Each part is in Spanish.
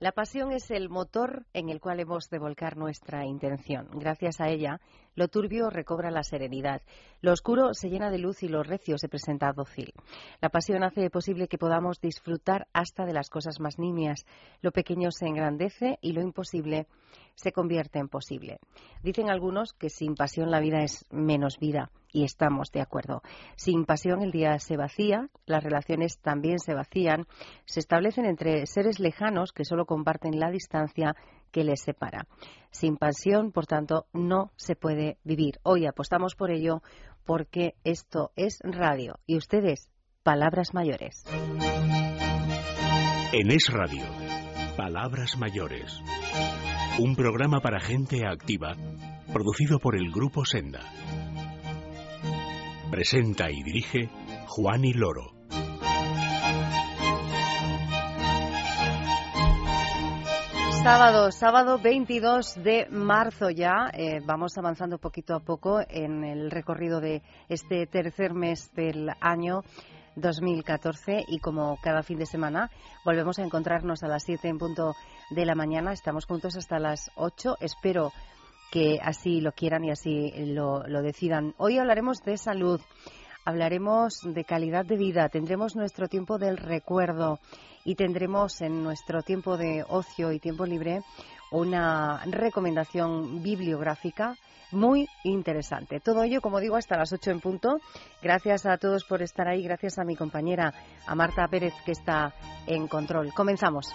La pasión es el motor en el cual hemos de volcar nuestra intención. Gracias a ella, lo turbio recobra la serenidad, lo oscuro se llena de luz y lo recio se presenta dócil. La pasión hace posible que podamos disfrutar hasta de las cosas más nimias. Lo pequeño se engrandece y lo imposible se convierte en posible. Dicen algunos que sin pasión la vida es menos vida y estamos de acuerdo. Sin pasión el día se vacía, las relaciones también se vacían, se establecen entre seres lejanos que solo comparten la distancia que les separa. Sin pasión, por tanto, no se puede vivir. Hoy apostamos por ello porque esto es radio y ustedes, palabras mayores. En Es Radio, Palabras Mayores. Un programa para gente activa, producido por el Grupo Senda. Presenta y dirige Juan y Loro. Sábado, sábado 22 de marzo ya. Eh, vamos avanzando poquito a poco en el recorrido de este tercer mes del año 2014 y como cada fin de semana volvemos a encontrarnos a las 7 en punto de la mañana. Estamos juntos hasta las 8. Espero que así lo quieran y así lo, decidan. Hoy hablaremos de salud, hablaremos de calidad de vida, tendremos nuestro tiempo del recuerdo y tendremos en nuestro tiempo de ocio y tiempo libre una recomendación bibliográfica muy interesante. Todo ello, como digo, hasta las 8 en punto. Gracias a todos por estar ahí. Gracias a mi compañera, a Marta Pérez, que está en control. Comenzamos.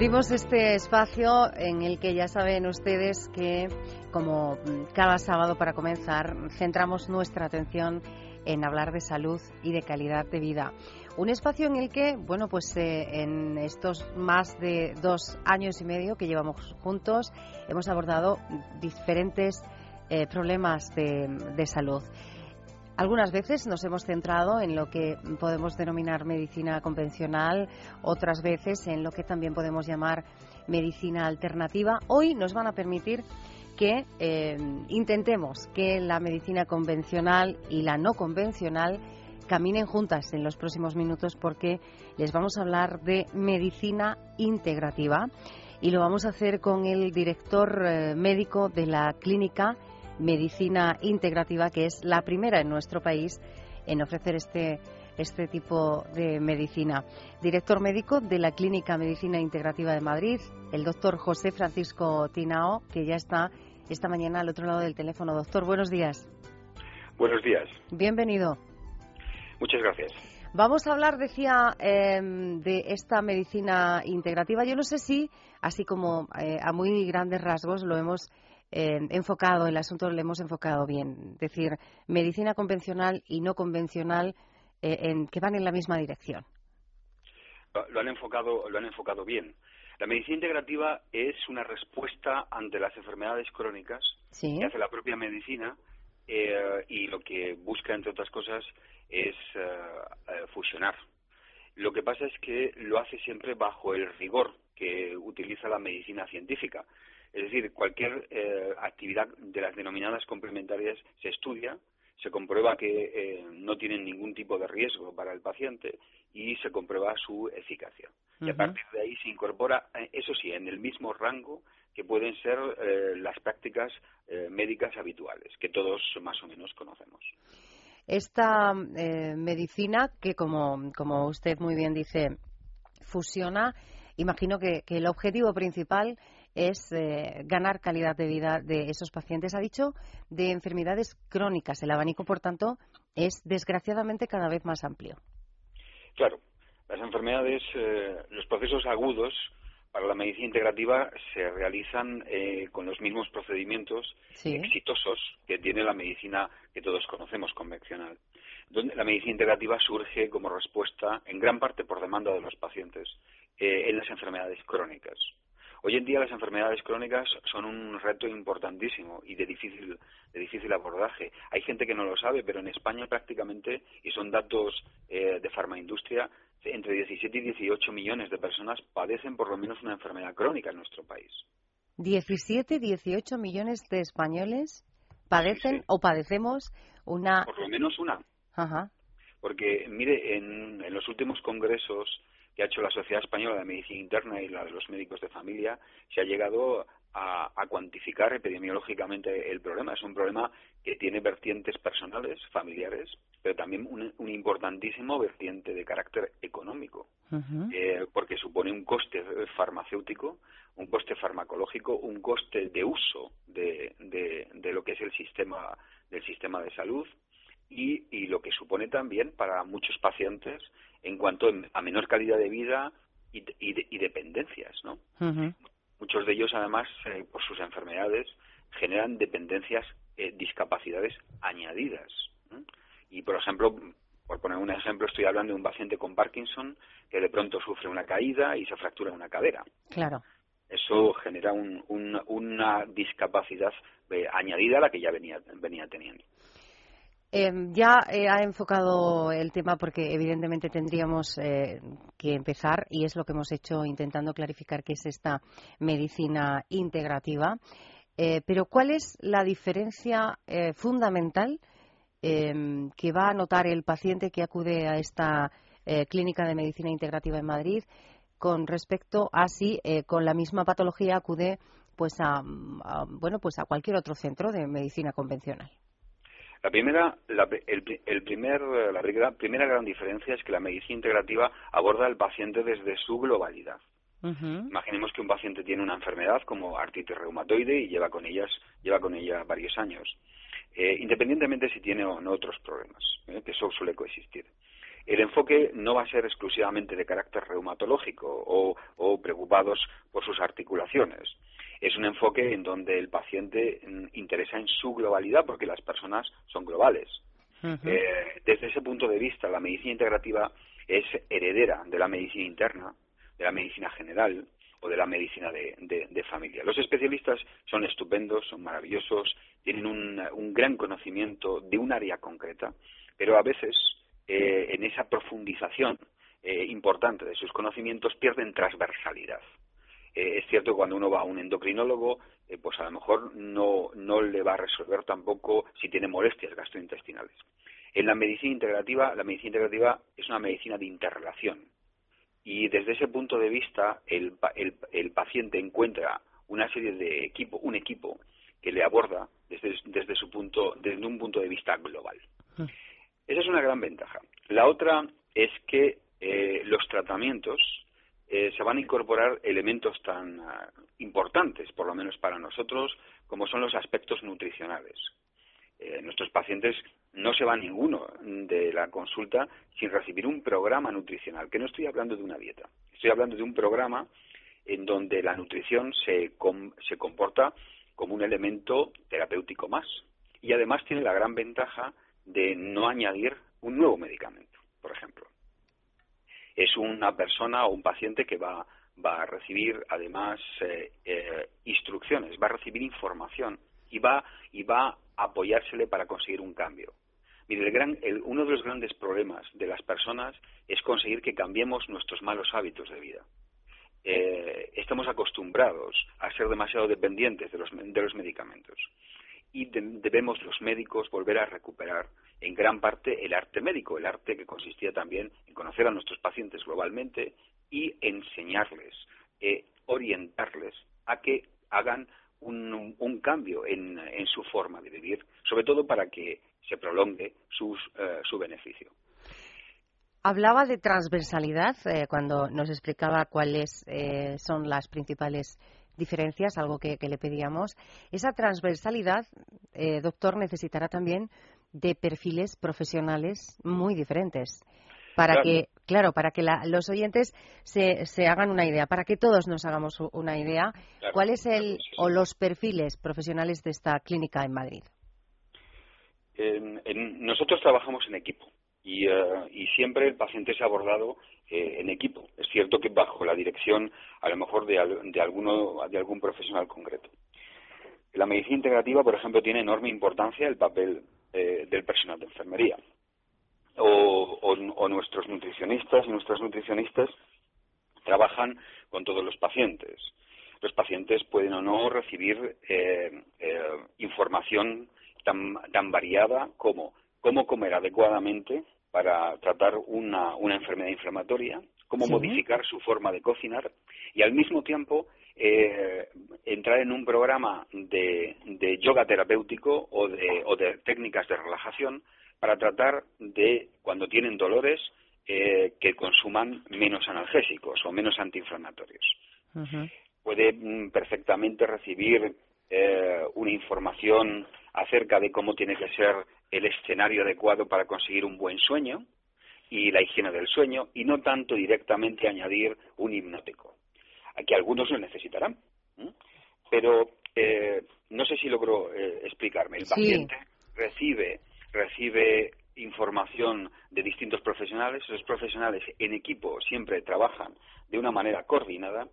Abrimos este espacio en el que ya saben ustedes que, como cada sábado para comenzar, centramos nuestra atención en hablar de salud y de calidad de vida. Un espacio en el que, bueno, pues eh, en estos más de dos años y medio que llevamos juntos, hemos abordado diferentes eh, problemas de, de salud. Algunas veces nos hemos centrado en lo que podemos denominar medicina convencional, otras veces en lo que también podemos llamar medicina alternativa. Hoy nos van a permitir que eh, intentemos que la medicina convencional y la no convencional caminen juntas en los próximos minutos porque les vamos a hablar de medicina integrativa y lo vamos a hacer con el director eh, médico de la clínica medicina integrativa, que es la primera en nuestro país en ofrecer este, este tipo de medicina. Director médico de la Clínica Medicina Integrativa de Madrid, el doctor José Francisco Tinao, que ya está esta mañana al otro lado del teléfono. Doctor, buenos días. Buenos días. Bienvenido. Muchas gracias. Vamos a hablar, decía, em, de esta medicina integrativa. Yo no sé si, así como eh, a muy grandes rasgos, lo hemos enfocado, el asunto lo hemos enfocado bien. Es decir, medicina convencional y no convencional eh, en, que van en la misma dirección. Lo han enfocado, lo han enfocado bien. La medicina integrativa es una respuesta ante las enfermedades crónicas que hace la propia medicina eh, y lo que busca, entre otras cosas, es eh, fusionar. Lo que pasa es que lo hace siempre bajo el rigor que utiliza la medicina científica. Es decir, cualquier eh, actividad de las denominadas complementarias se estudia, se comprueba que eh, no tienen ningún tipo de riesgo para el paciente y se comprueba su eficacia. Y a partir de ahí se incorpora, eh, eso sí, en el mismo rango que pueden ser las prácticas médicas habituales, que todos más o menos conocemos. Esta medicina que, como, como usted muy bien dice, fusiona, imagino que, que el objetivo principal es eh, ganar calidad de vida de esos pacientes. Ha dicho de enfermedades crónicas. El abanico, por tanto, es desgraciadamente cada vez más amplio. Claro, las enfermedades, eh, los procesos agudos para la medicina integrativa se realizan eh, con los mismos procedimientos exitosos que tiene la medicina que todos conocemos convencional. Donde la medicina integrativa surge como respuesta, en gran parte por demanda de los pacientes, eh, en las enfermedades crónicas. Hoy en día las enfermedades crónicas son un reto importantísimo y de difícil, de difícil abordaje. Hay gente que no lo sabe, pero en España prácticamente, y son datos eh, de farmaindustria, entre 17 y 18 millones de personas padecen por lo menos una enfermedad crónica en nuestro país. 17, 18 millones de españoles padecen o padecemos una. Por lo menos una. Ajá. Porque, mire, en, en los últimos congresos que ha hecho la Sociedad Española de Medicina Interna y la de los médicos de familia, se ha llegado a, cuantificar epidemiológicamente el problema. Es un problema que tiene vertientes personales, familiares, pero también un, importantísimo vertiente de carácter económico, eh, porque supone un coste farmacéutico, un coste farmacológico, un coste de uso de, de lo que es el sistema del sistema de salud y, y lo que supone también para muchos pacientes en cuanto a menor calidad de vida y, y, dependencias, ¿no? Muchos de ellos, además, eh, por sus enfermedades, generan dependencias, eh, discapacidades añadidas. Y, por ejemplo, por poner un ejemplo, estoy hablando de un paciente con Parkinson que de pronto sufre una caída y se fractura una cadera. Claro. Eso genera un, una discapacidad eh, añadida a la que ya venía, venía teniendo. Em, ya eh, ha enfocado el tema porque evidentemente tendríamos eh, que empezar y es lo que hemos hecho intentando clarificar qué es esta medicina integrativa. Eh, pero ¿cuál es la diferencia fundamental em, que va a notar el paciente que acude a esta clínica de medicina integrativa en Madrid con respecto a si con la misma patología acude pues a, bueno pues a cualquier otro centro de medicina convencional? La primera, la, el, primer, la primera gran diferencia es que la medicina integrativa aborda al paciente desde su globalidad. Imaginemos que un paciente tiene una enfermedad como artritis reumatoide y lleva con ellas lleva con ella varios años, eh, independientemente si tiene o no otros problemas, ¿eh? que eso suele coexistir. El enfoque no va a ser exclusivamente de carácter reumatológico o, o preocupados por sus articulaciones es un enfoque en donde el paciente mm, interesa en su globalidad porque las personas son globales. Eh, desde ese punto de vista, la medicina integrativa es heredera de la medicina interna, de la medicina general o de la medicina de, familia. Los especialistas son estupendos, son maravillosos, tienen un, gran conocimiento de un área concreta, pero a veces eh, en esa profundización eh, importante de sus conocimientos pierden transversalidad. Eh, es cierto que cuando uno va a un endocrinólogo, eh, pues a lo mejor no, no le va a resolver tampoco si tiene molestias gastrointestinales. En la medicina integrativa, la medicina integrativa es una medicina de interrelación. Y desde ese punto de vista, el, el, paciente encuentra una serie de equipo, un equipo que le aborda desde, desde su punto, desde un punto de vista global. Mm. Esa es una gran ventaja. La otra es que eh, los tratamientos eh, se van a incorporar elementos tan ah, importantes, por lo menos para nosotros, como son los aspectos nutricionales. Eh, nuestros pacientes no se van ninguno de la consulta sin recibir un programa nutricional, que no estoy hablando de una dieta, estoy hablando de un programa en donde la nutrición se, se comporta como un elemento terapéutico más y además tiene la gran ventaja de no añadir un nuevo medicamento, por ejemplo es una persona o un paciente que va, a recibir además eh, eh, instrucciones, va a recibir información y va, y va a apoyársele para conseguir un cambio. Mire, el gran, uno de los grandes problemas de las personas es conseguir que cambiemos nuestros malos hábitos de vida. Eh, estamos acostumbrados a ser demasiado dependientes de los, de los medicamentos y debemos los médicos volver a recuperar en gran parte el arte médico, el arte que consistía también en conocer a nuestros pacientes globalmente y enseñarles, eh, orientarles a que hagan un, cambio en, su forma de vivir, sobre todo para que se prolongue eh, su beneficio. Hablaba de transversalidad eh, cuando nos explicaba cuáles son las principales diferencias, algo que, le pedíamos. Esa transversalidad, doctor, necesitará también de perfiles profesionales muy diferentes para que claro, para que los oyentes se, se, hagan una idea, para que todos nos hagamos una idea, ¿cuál es el o los perfiles profesionales de esta clínica en Madrid? nosotros trabajamos en equipo y, eh, y, siempre el paciente se ha abordado eh, en equipo. Es cierto que bajo la dirección, a lo mejor, de, de, alguno, de algún profesional concreto. la medicina integrativa, por ejemplo, tiene enorme importancia el papel eh, del personal de enfermería. O, o, nuestros nutricionistas y nuestras nutricionistas trabajan con todos los pacientes. Los pacientes pueden o no recibir eh, información tan variada como cómo comer adecuadamente para tratar una, una enfermedad inflamatoria, cómo modificar su forma de cocinar y al mismo tiempo eh, entrar en un programa de, de yoga terapéutico o de, o de, técnicas de relajación para tratar de, cuando tienen dolores, eh, que consuman menos analgésicos o menos antiinflamatorios. Puede mm, perfectamente recibir eh, una información acerca de cómo tiene que ser el escenario adecuado para conseguir un buen sueño y la higiene del sueño y no tanto directamente añadir un hipnótico. Aquí algunos lo necesitarán, pero eh, no sé si logro eh, explicarme. El paciente recibe recibe información de distintos profesionales, esos profesionales en equipo siempre trabajan de una manera coordinada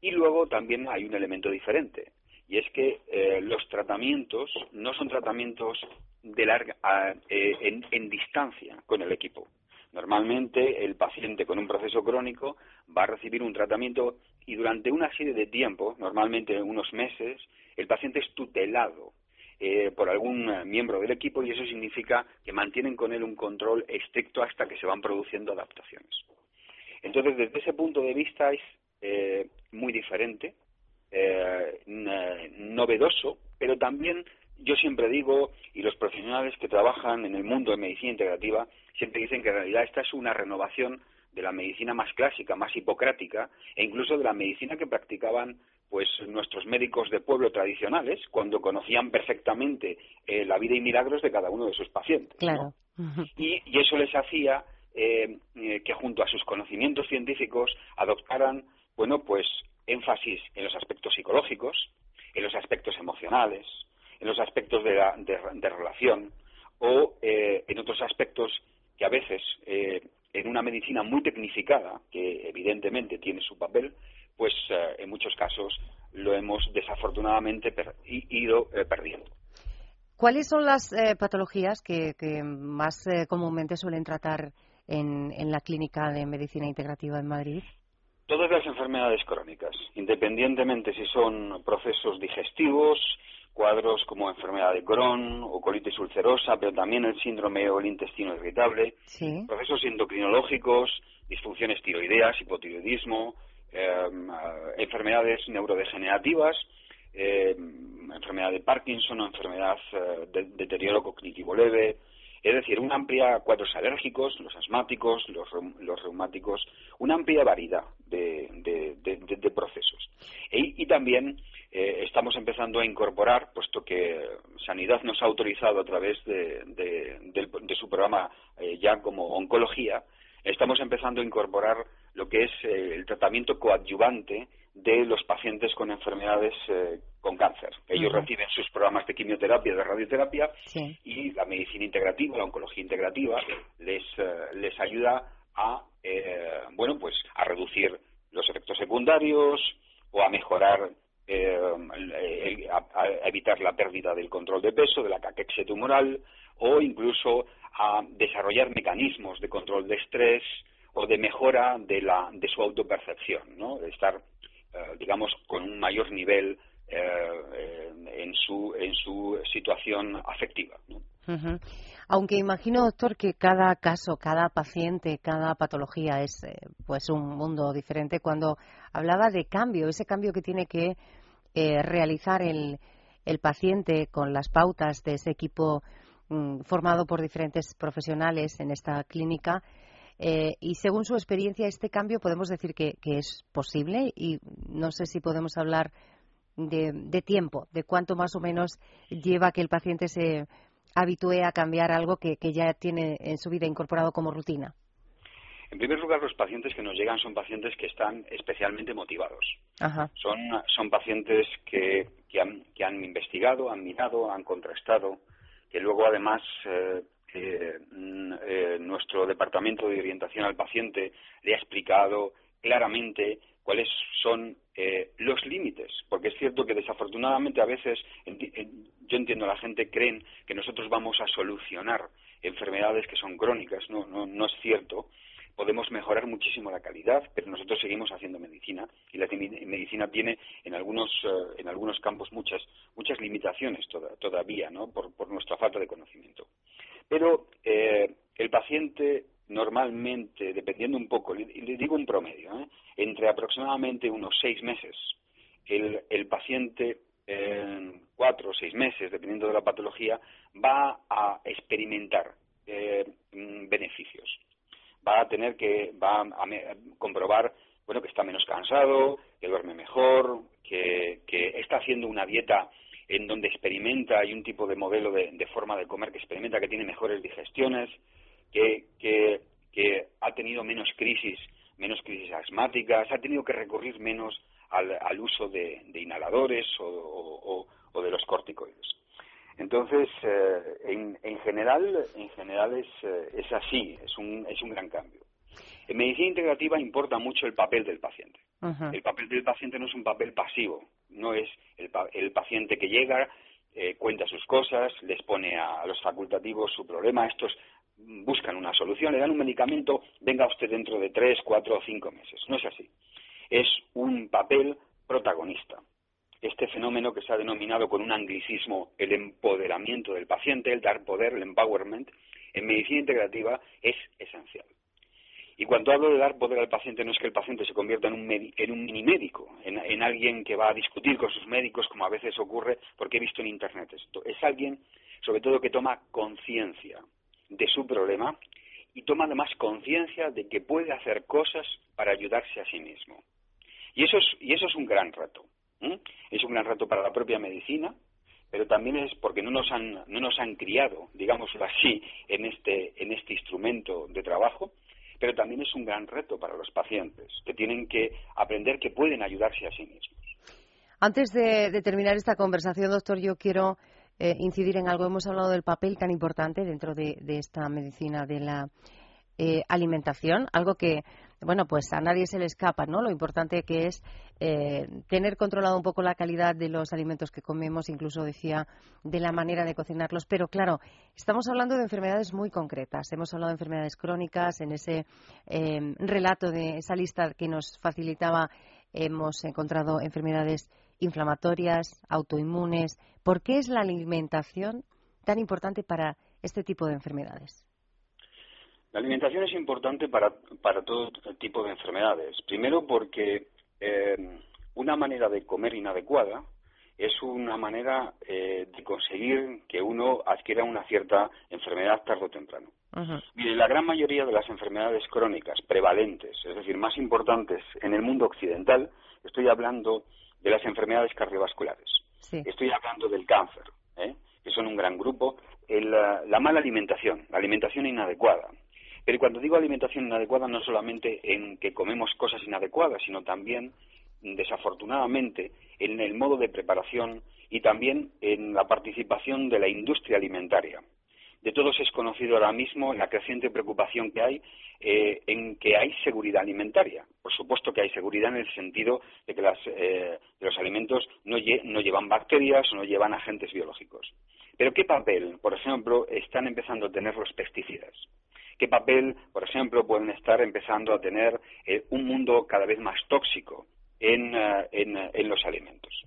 y luego también hay un elemento diferente y es que eh, los tratamientos no son tratamientos de larga eh, en, distancia con el equipo. Normalmente el paciente con un proceso crónico va a recibir un tratamiento y durante una serie de tiempo, normalmente unos meses, el paciente es tutelado eh, por algún miembro del equipo y eso significa que mantienen con él un control estricto hasta que se van produciendo adaptaciones. Entonces, desde ese punto de vista es muy diferente eh, novedoso, pero también yo siempre digo, y los profesionales que trabajan en el mundo de medicina integrativa siempre dicen que en realidad esta es una renovación de la medicina más clásica, más hipocrática, e incluso de la medicina que practicaban pues nuestros médicos de pueblo tradicionales cuando conocían perfectamente eh, la vida y milagros de cada uno de sus pacientes. Claro. Y, eso les hacía eh, eh, que junto a sus conocimientos científicos adoptaran, bueno, pues énfasis en los aspectos psicológicos, en los aspectos emocionales, en los aspectos de, de, relación o eh, en otros aspectos que a veces eh, en una medicina muy tecnificada, que evidentemente tiene su papel, pues eh, en muchos casos lo hemos desafortunadamente ido perdiendo. ¿Cuáles son las patologías que, más comúnmente suelen tratar en la clínica de medicina integrativa en Madrid? Todas las enfermedades crónicas, independientemente si son procesos digestivos, cuadros como enfermedad de Crohn o colitis ulcerosa, pero también el síndrome o el intestino irritable, procesos endocrinológicos, disfunciones tiroideas, hipotiroidismo, em, eh, enfermedades neurodegenerativas, em, enfermedad de Parkinson o enfermedad eh, de deterioro cognitivo leve, es decir, una amplia cuadros alérgicos, los asmáticos, los, los reumáticos, una amplia variedad de, procesos. Y, también eh, estamos empezando a incorporar, puesto que Sanidad nos ha autorizado a través de, su programa eh, ya como oncología, estamos empezando a incorporar lo que es eh, el tratamiento coadyuvante de los pacientes con enfermedades eh, con cáncer. Ellos reciben sus programas de quimioterapia, de radioterapia y la medicina integrativa, la oncología integrativa les, eh, les ayuda a, eh, bueno, pues a reducir los efectos secundarios o a mejorar, a, evitar la pérdida del control de peso, de la caquexia tumoral o incluso a desarrollar mecanismos de control de estrés o de mejora de, la, de su autopercepción, ¿no? De estar eh, digamos, con un mayor nivel eh, en, su, en su situación afectiva. Aunque imagino, doctor, que cada caso, cada paciente, cada patología es eh, pues un mundo diferente. Cuando hablaba de cambio, ese cambio que tiene que realizar el, el paciente con las pautas de ese equipo mm, formado por diferentes profesionales en esta clínica, eh, y según su experiencia, este cambio podemos decir que, es posible y no sé si podemos hablar de, tiempo, de cuánto más o menos lleva que el paciente se habitúe a cambiar algo que, ya tiene en su vida incorporado como rutina. En primer lugar, los pacientes que nos llegan son pacientes que están especialmente motivados. Son, son pacientes que, que, han, que han investigado, han mirado, han contrastado, que luego además eh, eh, eh, nuestro departamento de orientación al paciente le ha explicado claramente cuáles son eh, los límites, porque es cierto que desafortunadamente a veces, yo entiendo la gente, creen que nosotros vamos a solucionar enfermedades que son crónicas, no, no, no es cierto. Podemos mejorar muchísimo la calidad, pero nosotros seguimos haciendo medicina y la medicina tiene en algunos eh, en algunos campos muchas muchas limitaciones todavía, ¿no? Por, nuestra falta de conocimiento. Pero eh, el paciente normalmente, dependiendo un poco, le, digo un promedio, ¿eh? entre aproximadamente unos seis meses, el, el paciente en cuatro o seis meses, dependiendo de la patología, va a experimentar eh, mm, beneficios. Va a tener que, va a, comprobar, bueno, que está menos cansado, que duerme mejor, que, que está haciendo una dieta en donde experimenta, hay un tipo de modelo de, de forma de comer que experimenta que tiene mejores digestiones, que, que, ha tenido menos crisis, menos crisis asmáticas, ha tenido que recurrir menos al, uso de, inhaladores o, de los corticoides. Entonces, eh, en, en, general, en general es, eh, es así, es un, es un gran cambio. En medicina integrativa importa mucho el papel del paciente. El papel del paciente no es un papel pasivo, no es el, el paciente que llega, eh, cuenta sus cosas, les pone a, los facultativos su problema. Estos buscan una solución, le dan un medicamento, venga usted dentro de tres, cuatro o cinco meses. No es así. Es un papel protagonista. Este fenómeno que se ha denominado con un anglicismo el empoderamiento del paciente, el dar poder, el empowerment, en medicina integrativa es esencial. Y cuando hablo de dar poder al paciente, no es que el paciente se convierta en un, en un mini médico, en, en, alguien que va a discutir con sus médicos, como a veces ocurre, porque he visto en Internet esto. Es alguien, sobre todo, que toma conciencia de su problema y toma además conciencia de que puede hacer cosas para ayudarse a sí mismo. Y eso es, y eso es un gran reto. Es un gran reto para la propia medicina, pero también es porque no nos han, no nos han criado, digámoslo así, en este, en este instrumento de trabajo, pero también es un gran reto para los pacientes, que tienen que aprender que pueden ayudarse a sí mismos. Antes de terminar esta conversación, doctor, yo quiero eh, incidir en algo. Hemos hablado del papel tan importante dentro de, esta medicina de la eh, alimentación, algo que, bueno, pues a nadie se le escapa, ¿no? Lo importante que es eh, tener controlado un poco la calidad de los alimentos que comemos, incluso decía de la manera de cocinarlos. Pero claro, estamos hablando de enfermedades muy concretas. Hemos hablado de enfermedades crónicas. En ese relato de esa lista que nos facilitaba, hemos encontrado enfermedades inflamatorias, autoinmunes. ¿Por qué es la alimentación tan importante para este tipo de enfermedades? La alimentación es importante para, para todo tipo de enfermedades. Primero porque eh, una manera de comer inadecuada es una manera eh, de conseguir que uno adquiera una cierta enfermedad tarde o temprano. Mire, la gran mayoría de las enfermedades crónicas prevalentes, es decir, más importantes en el mundo occidental, estoy hablando de las enfermedades cardiovasculares. Estoy hablando del cáncer, ¿eh? que son un gran grupo. la mala alimentación, la alimentación inadecuada. Pero cuando digo alimentación inadecuada, no solamente en que comemos cosas inadecuadas, sino también, desafortunadamente, en el modo de preparación y también en la participación de la industria alimentaria de todos es conocido ahora mismo la creciente preocupación que hay eh, en que hay seguridad alimentaria. Por supuesto que hay seguridad en el sentido de que eh, los alimentos no, no llevan bacterias o no llevan agentes biológicos. Pero ¿qué papel, por ejemplo, están empezando a tener los pesticidas? ¿Qué papel, por ejemplo, pueden estar empezando a tener eh, un mundo cada vez más tóxico en, en los alimentos?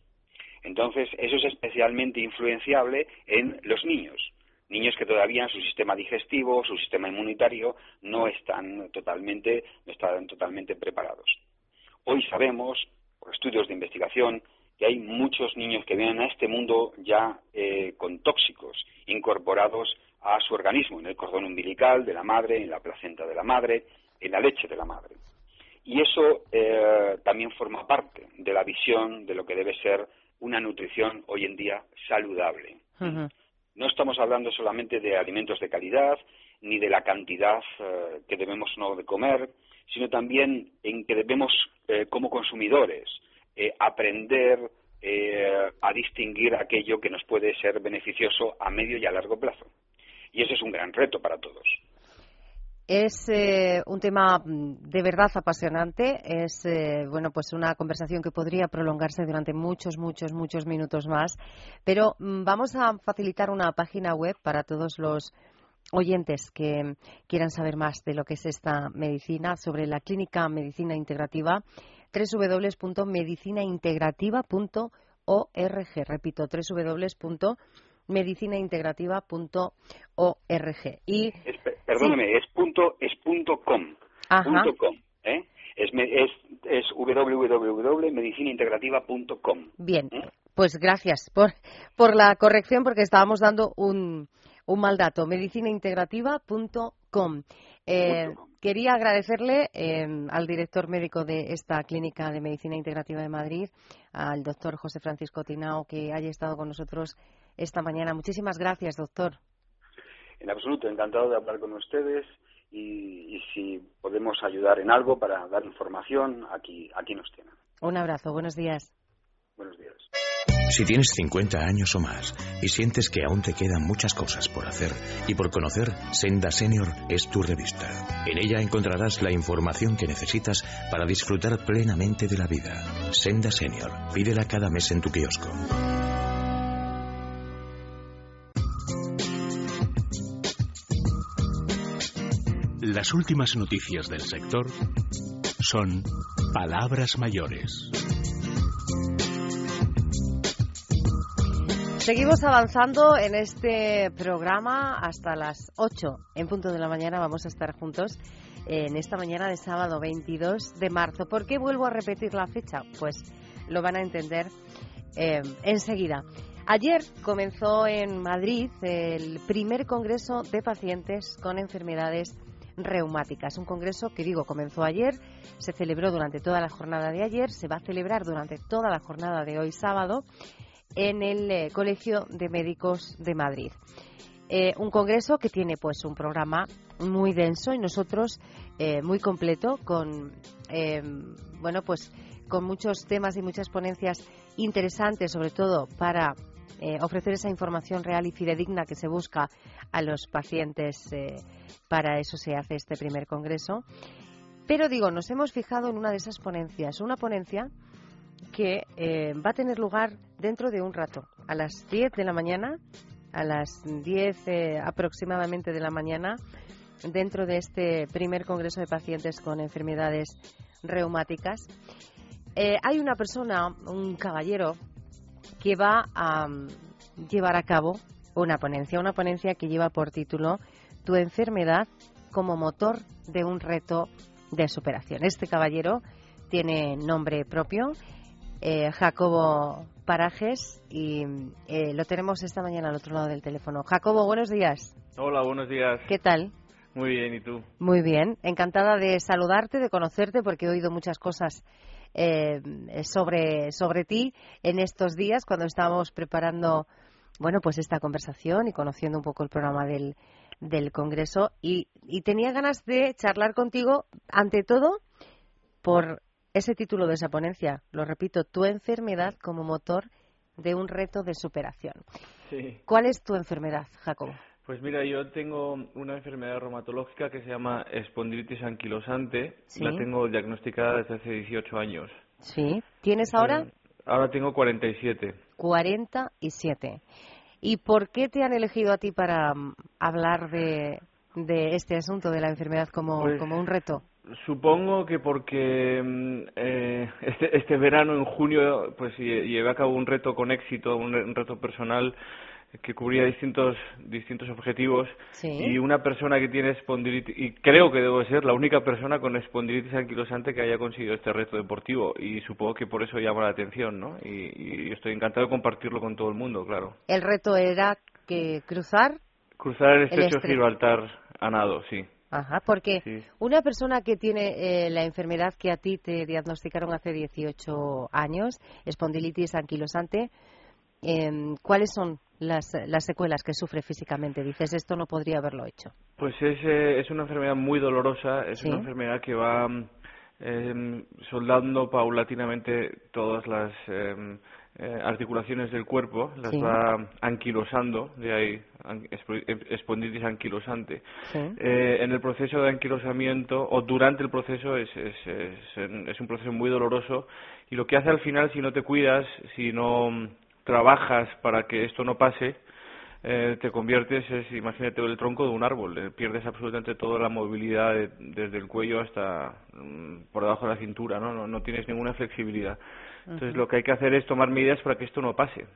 Entonces, eso es especialmente influenciable en los niños niños que todavía su sistema digestivo, su sistema inmunitario no están totalmente, no están totalmente preparados. Hoy sabemos, por estudios de investigación, que hay muchos niños que vienen a este mundo ya eh, con tóxicos incorporados a su organismo, en el cordón umbilical de la madre, en la placenta de la madre, en la leche de la madre. Y eso eh, también forma parte de la visión de lo que debe ser una nutrición hoy en día saludable no estamos hablando solamente de alimentos de calidad, ni de la cantidad eh, que debemos no de comer, sino también en que debemos, eh, como consumidores, aprender a distinguir aquello que nos puede ser beneficioso a medio y a largo plazo. Y ese es un gran reto para todos. Es eh, un tema mm, de verdad apasionante. Es eh, bueno, pues una conversación que podría prolongarse durante muchos, muchos, muchos minutos más. Pero mm, vamos a facilitar una página web para todos los oyentes que quieran saber más de lo que es esta medicina sobre la clínica medicina integrativa www.medicinaintegrativa.org. Repito, www medicinaintegrativa.org. Y, perdóneme, es, punto, es punto com. Punto com ¿eh? Es, es, es www.medicinaintegrativa.com. Bien, ¿eh? pues gracias por, por la corrección porque estábamos dando un, un mal dato. medicinaintegrativa.com. Eh, quería agradecerle eh, al director médico de esta clínica de medicina integrativa de Madrid, al doctor José Francisco Tinao, que haya estado con nosotros esta mañana. Muchísimas gracias, doctor. En absoluto, encantado de hablar con ustedes y, si podemos ayudar en algo para dar información, aquí, aquí nos tienen. Un abrazo, buenos días. Buenos días. Si tienes 50 años o más y sientes que aún te quedan muchas cosas por hacer y por conocer, Senda Senior es tu revista. En ella encontrarás la información que necesitas para disfrutar plenamente de la vida. Senda Senior, pídela cada mes en tu kiosco. Las últimas noticias del sector son palabras mayores. Seguimos avanzando en este programa hasta las 8 en punto de la mañana. Vamos a estar juntos en esta mañana de sábado 22 de marzo. ¿Por qué vuelvo a repetir la fecha? Pues lo van a entender eh, enseguida. Ayer comenzó en Madrid el primer congreso de pacientes con enfermedades reumáticas. Un congreso que digo comenzó ayer, se celebró durante toda la jornada de ayer, se va a celebrar durante toda la jornada de hoy sábado en el eh, Colegio de Médicos de Madrid. Eh, un congreso que tiene pues un programa muy denso y nosotros eh, muy completo con bueno pues con muchos temas y muchas ponencias interesantes sobre todo para ofrecer esa información real y fidedigna que se busca a los pacientes. Eh, para eso se hace este primer congreso. Pero digo, nos hemos fijado en una de esas ponencias, una ponencia que eh, va a tener lugar dentro de un rato, a las 10 de la mañana, a las 10 eh, aproximadamente de la mañana, dentro de este primer congreso de pacientes con enfermedades reumáticas. hay una persona, un caballero, que va a mm, llevar a cabo una ponencia, una ponencia que lleva por título Tu enfermedad como motor de un reto de superación. Este caballero tiene nombre propio, eh, Jacobo Parajes, y eh, lo tenemos esta mañana al otro lado del teléfono. Jacobo, buenos días. Hola, buenos días. ¿Qué tal? Muy bien, ¿y tú? Muy bien, encantada de saludarte, de conocerte, porque he oído muchas cosas eh, sobre, sobre ti en estos días cuando estábamos preparando bueno, pues esta conversación y conociendo un poco el programa del, del Congreso. Y, y tenía ganas de charlar contigo, ante todo, por ese título de esa ponencia. Lo repito, tu enfermedad como motor de un reto de superación. Sí. ¿Cuál es tu enfermedad, Jacobo? Pues mira, yo tengo una enfermedad reumatológica que se llama espondilitis anquilosante. La tengo diagnosticada desde hace 18 años. Sí. ¿Tienes ahora? Ahora tengo 47. 47. ¿Y por qué te han elegido a ti para mm, hablar de, de este asunto de la enfermedad como, pues, como un reto? Supongo que porque mm, eh, este, este verano, en junio, pues llevé a cabo un reto con éxito, un reto personal que cubría distintos distintos objetivos. Y una persona que tiene espondilitis y creo que debo ser la única persona con espondilitis anquilosante que haya conseguido este reto deportivo. Y supongo que por eso llama la atención, ¿no? Y, estoy encantado de compartirlo con todo el mundo, claro. El reto era que cruzar cruzar el estrecho de Gibraltar a nado, sí. Ajá, porque una persona que tiene eh, la enfermedad que a ti te diagnosticaron hace 18 años, espondilitis anquilosante, eh, ¿cuáles son las, las secuelas que sufre físicamente? Dices, esto no podría haberlo hecho. Pues es, eh, es una enfermedad muy dolorosa, es una enfermedad que va eh, soldando paulatinamente todas las em, eh, articulaciones del cuerpo, las va anquilosando, de ahí espondilitis anquilosante. Eh, en el proceso de anquilosamiento o durante el proceso es, es, es, un proceso muy doloroso y lo que hace al final si no te cuidas, si no trabajas para que esto no pase, eh, te conviertes, es, imagínate, el tronco de un árbol, eh, pierdes absolutamente toda la movilidad desde el cuello hasta mm, por debajo de la cintura, ¿no? No, no tienes ninguna flexibilidad. Entonces lo que hay que hacer es tomar medidas para que esto no pase.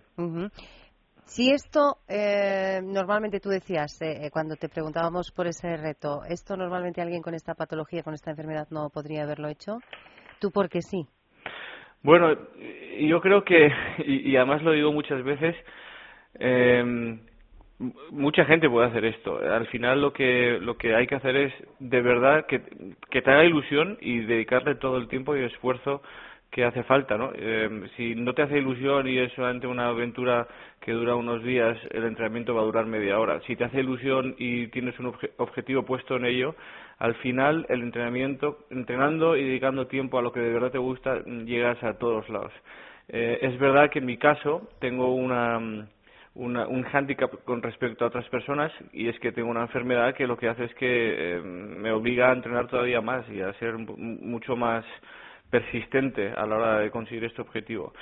Si esto, eh, normalmente tú decías, eh, cuando te preguntábamos por ese reto, esto normalmente alguien con esta patología, con esta enfermedad no podría haberlo hecho, ¿tú por qué sí? Bueno, yo creo que, y, además lo digo muchas veces, eh, mucha gente puede hacer esto. Al final lo que lo que hay que hacer es de verdad que, te haga ilusión y dedicarle todo el tiempo y esfuerzo que hace falta, ¿no? Eh, si no te hace ilusión y es solamente una aventura que dura unos días, el entrenamiento va a durar media hora. Si te hace ilusión y tienes un objetivo puesto en ello, al final el entrenamiento, entrenando y dedicando tiempo a lo que de verdad te gusta, llegas a todos lados. Eh, es verdad que en mi caso tengo una un hándicap con respecto a otras personas y es que tengo una enfermedad que lo que hace es que eh, me obliga a entrenar todavía más y a ser mucho más persistente a la hora de conseguir este objetivo.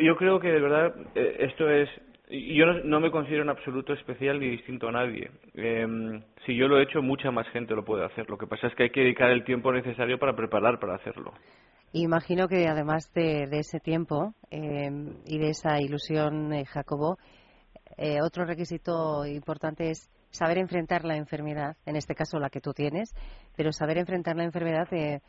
yo, creo que de verdad eh, esto es yo no, me considero en absoluto especial ni distinto a nadie. Em, si yo lo he hecho, mucha más gente lo puede hacer. Lo que pasa es que hay que dedicar el tiempo necesario para preparar para hacerlo. Imagino que además de, ese tiempo em, y de esa ilusión, eh, Jacobo, eh, otro requisito importante es saber enfrentar la enfermedad, en este caso la que tú tienes, pero saber enfrentar la enfermedad de,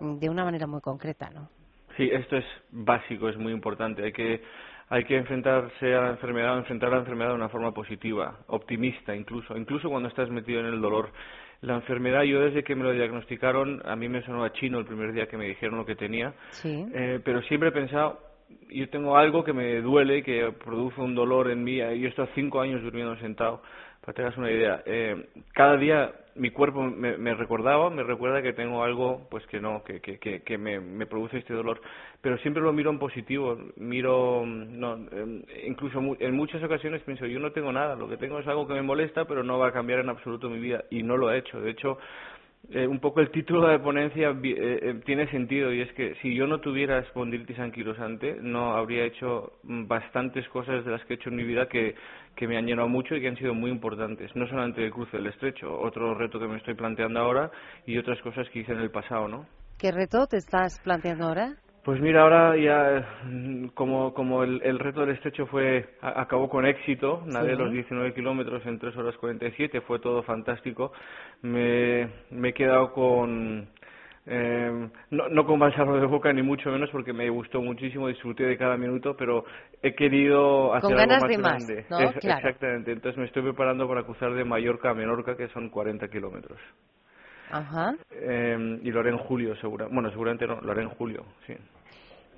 de una manera muy concreta, ¿no? Sí, esto es básico, es muy importante. Hay que hay que enfrentarse a la enfermedad, enfrentar la enfermedad de una forma positiva, optimista incluso, incluso cuando estás metido en el dolor. La enfermedad, yo desde que me lo diagnosticaron, a mí me sonó a chino el primer día que me dijeron lo que tenía, sí. eh, pero siempre he pensado, yo tengo algo que me duele, que produce un dolor en mí. Yo he estado cinco años durmiendo sentado, para que tengas una idea. Eh, cada día mi cuerpo me, me, recordaba, me recuerda que tengo algo, pues que no, que, que, que, que me, me, produce este dolor. Pero siempre lo miro en positivo, miro, no, em, incluso en muchas ocasiones pienso, yo no tengo nada, lo que tengo es algo que me molesta, pero no va a cambiar en absoluto mi vida. Y no lo ha hecho. De hecho, eh, un poco el título de ponencia eh, eh, tiene sentido y es que si yo no tuviera espondilitis anquilosante no habría hecho bastantes cosas de las que he hecho en mi vida que, que me han llenado mucho y que han sido muy importantes. No solamente el cruce del estrecho, otro reto que me estoy planteando ahora y otras cosas que hice en el pasado, ¿no? ¿Qué reto te estás planteando ahora? Pues mira, ahora ya como, como el, el reto del estrecho fue acabó con éxito, nadé los 19 kilómetros en 3 horas 47, fue todo fantástico. Me, me he quedado con, eh, no, no con balsamo de boca ni mucho menos porque me gustó muchísimo, disfruté de cada minuto, pero he querido hacer con algo más de grande. Exactamente, entonces me estoy preparando para cruzar de Mallorca a Menorca, que son 40 kilómetros. Ajá. Eh, y lo haré en julio, segura. Bueno, seguramente no, lo haré en julio, sí.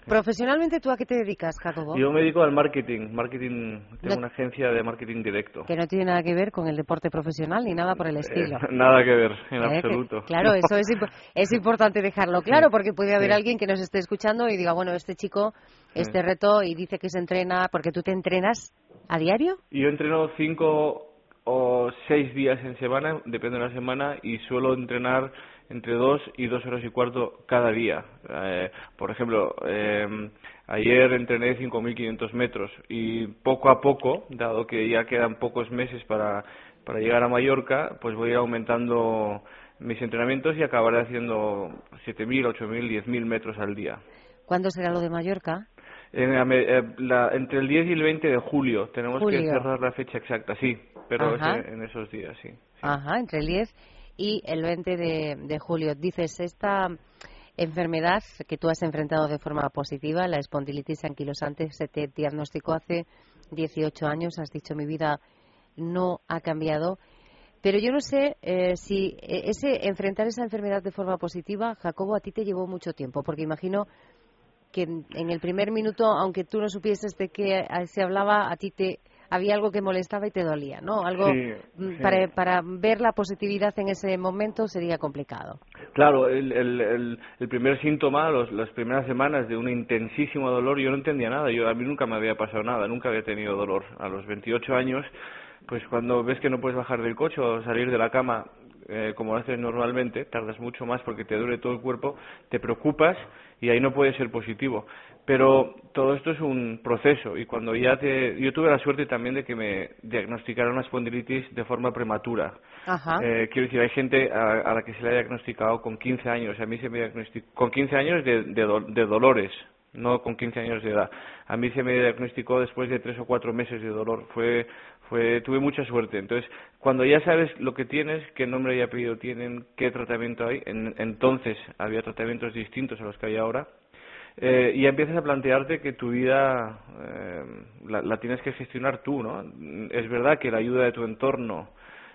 Profesionalmente, ¿tú a qué te dedicas, Jacobo? Yo me dedico al marketing. marketing tengo una agencia de marketing directo. Que no tiene nada que ver con el deporte profesional ni nada por el eh, estilo. nada que ver, en eh, absoluto. claro, eso es, es importante dejarlo claro, porque puede haber alguien que nos esté escuchando y diga, bueno, este chico, este reto, y dice que se entrena, porque tú te entrenas a diario. Yo entreno cinco o seis días en semana, depende de la semana, y suelo entrenar entre dos y dos horas y cuarto cada día. Eh, por ejemplo, eh, ayer entrené 5.500 metros y poco a poco, dado que ya quedan pocos meses para, para llegar a Mallorca, pues voy a ir aumentando mis entrenamientos y acabaré haciendo 7.000, 8.000, 10.000 metros al día. ¿Cuándo será lo de Mallorca? Eh, la, entre el 10 y el 20 de julio. Tenemos que cerrar la fecha exacta, sí, pero en esos días, sí, sí. Ajá, entre el 10 y el 20 de, julio. Dices, esta enfermedad que tú has enfrentado de forma positiva, la espondilitis anquilosante, se te diagnosticó hace 18 años, has dicho mi vida no ha cambiado. Pero yo no sé eh, si eh, ese enfrentar esa enfermedad de forma positiva, Jacobo, a ti te llevó mucho tiempo, porque imagino que en, el primer minuto, aunque tú no supieses de qué se hablaba, a ti te había algo que molestaba y te dolía, ¿no? Algo mm, Para, para ver la positividad en ese momento sería complicado. Claro, el, el, el, primer síntoma, los, las primeras semanas de un intensísimo dolor, yo no entendía nada. Yo a mí nunca me había pasado nada, nunca había tenido dolor. A los 28 años, pues cuando ves que no puedes bajar del coche o salir de la cama eh, como lo haces normalmente, tardas mucho más porque te duele todo el cuerpo, te preocupas y ahí no puede ser positivo. Pero todo esto es un proceso y cuando ya te... Yo tuve la suerte también de que me diagnosticaron una espondilitis de forma prematura. Eh, quiero decir, hay gente a, la que se le ha diagnosticado con 15 años. A mí se me diagnosticó con 15 años de, de dolores, no con 15 años de edad. A mí se me diagnosticó después de tres o cuatro meses de dolor. Fue fue tuve mucha suerte. Entonces cuando ya sabes lo que tienes qué nombre y apellido tienen qué tratamiento hay en, entonces había tratamientos distintos a los que hay ahora eh, y empiezas a plantearte que tu vida eh, la, la, tienes que gestionar tú no es verdad que la ayuda de tu entorno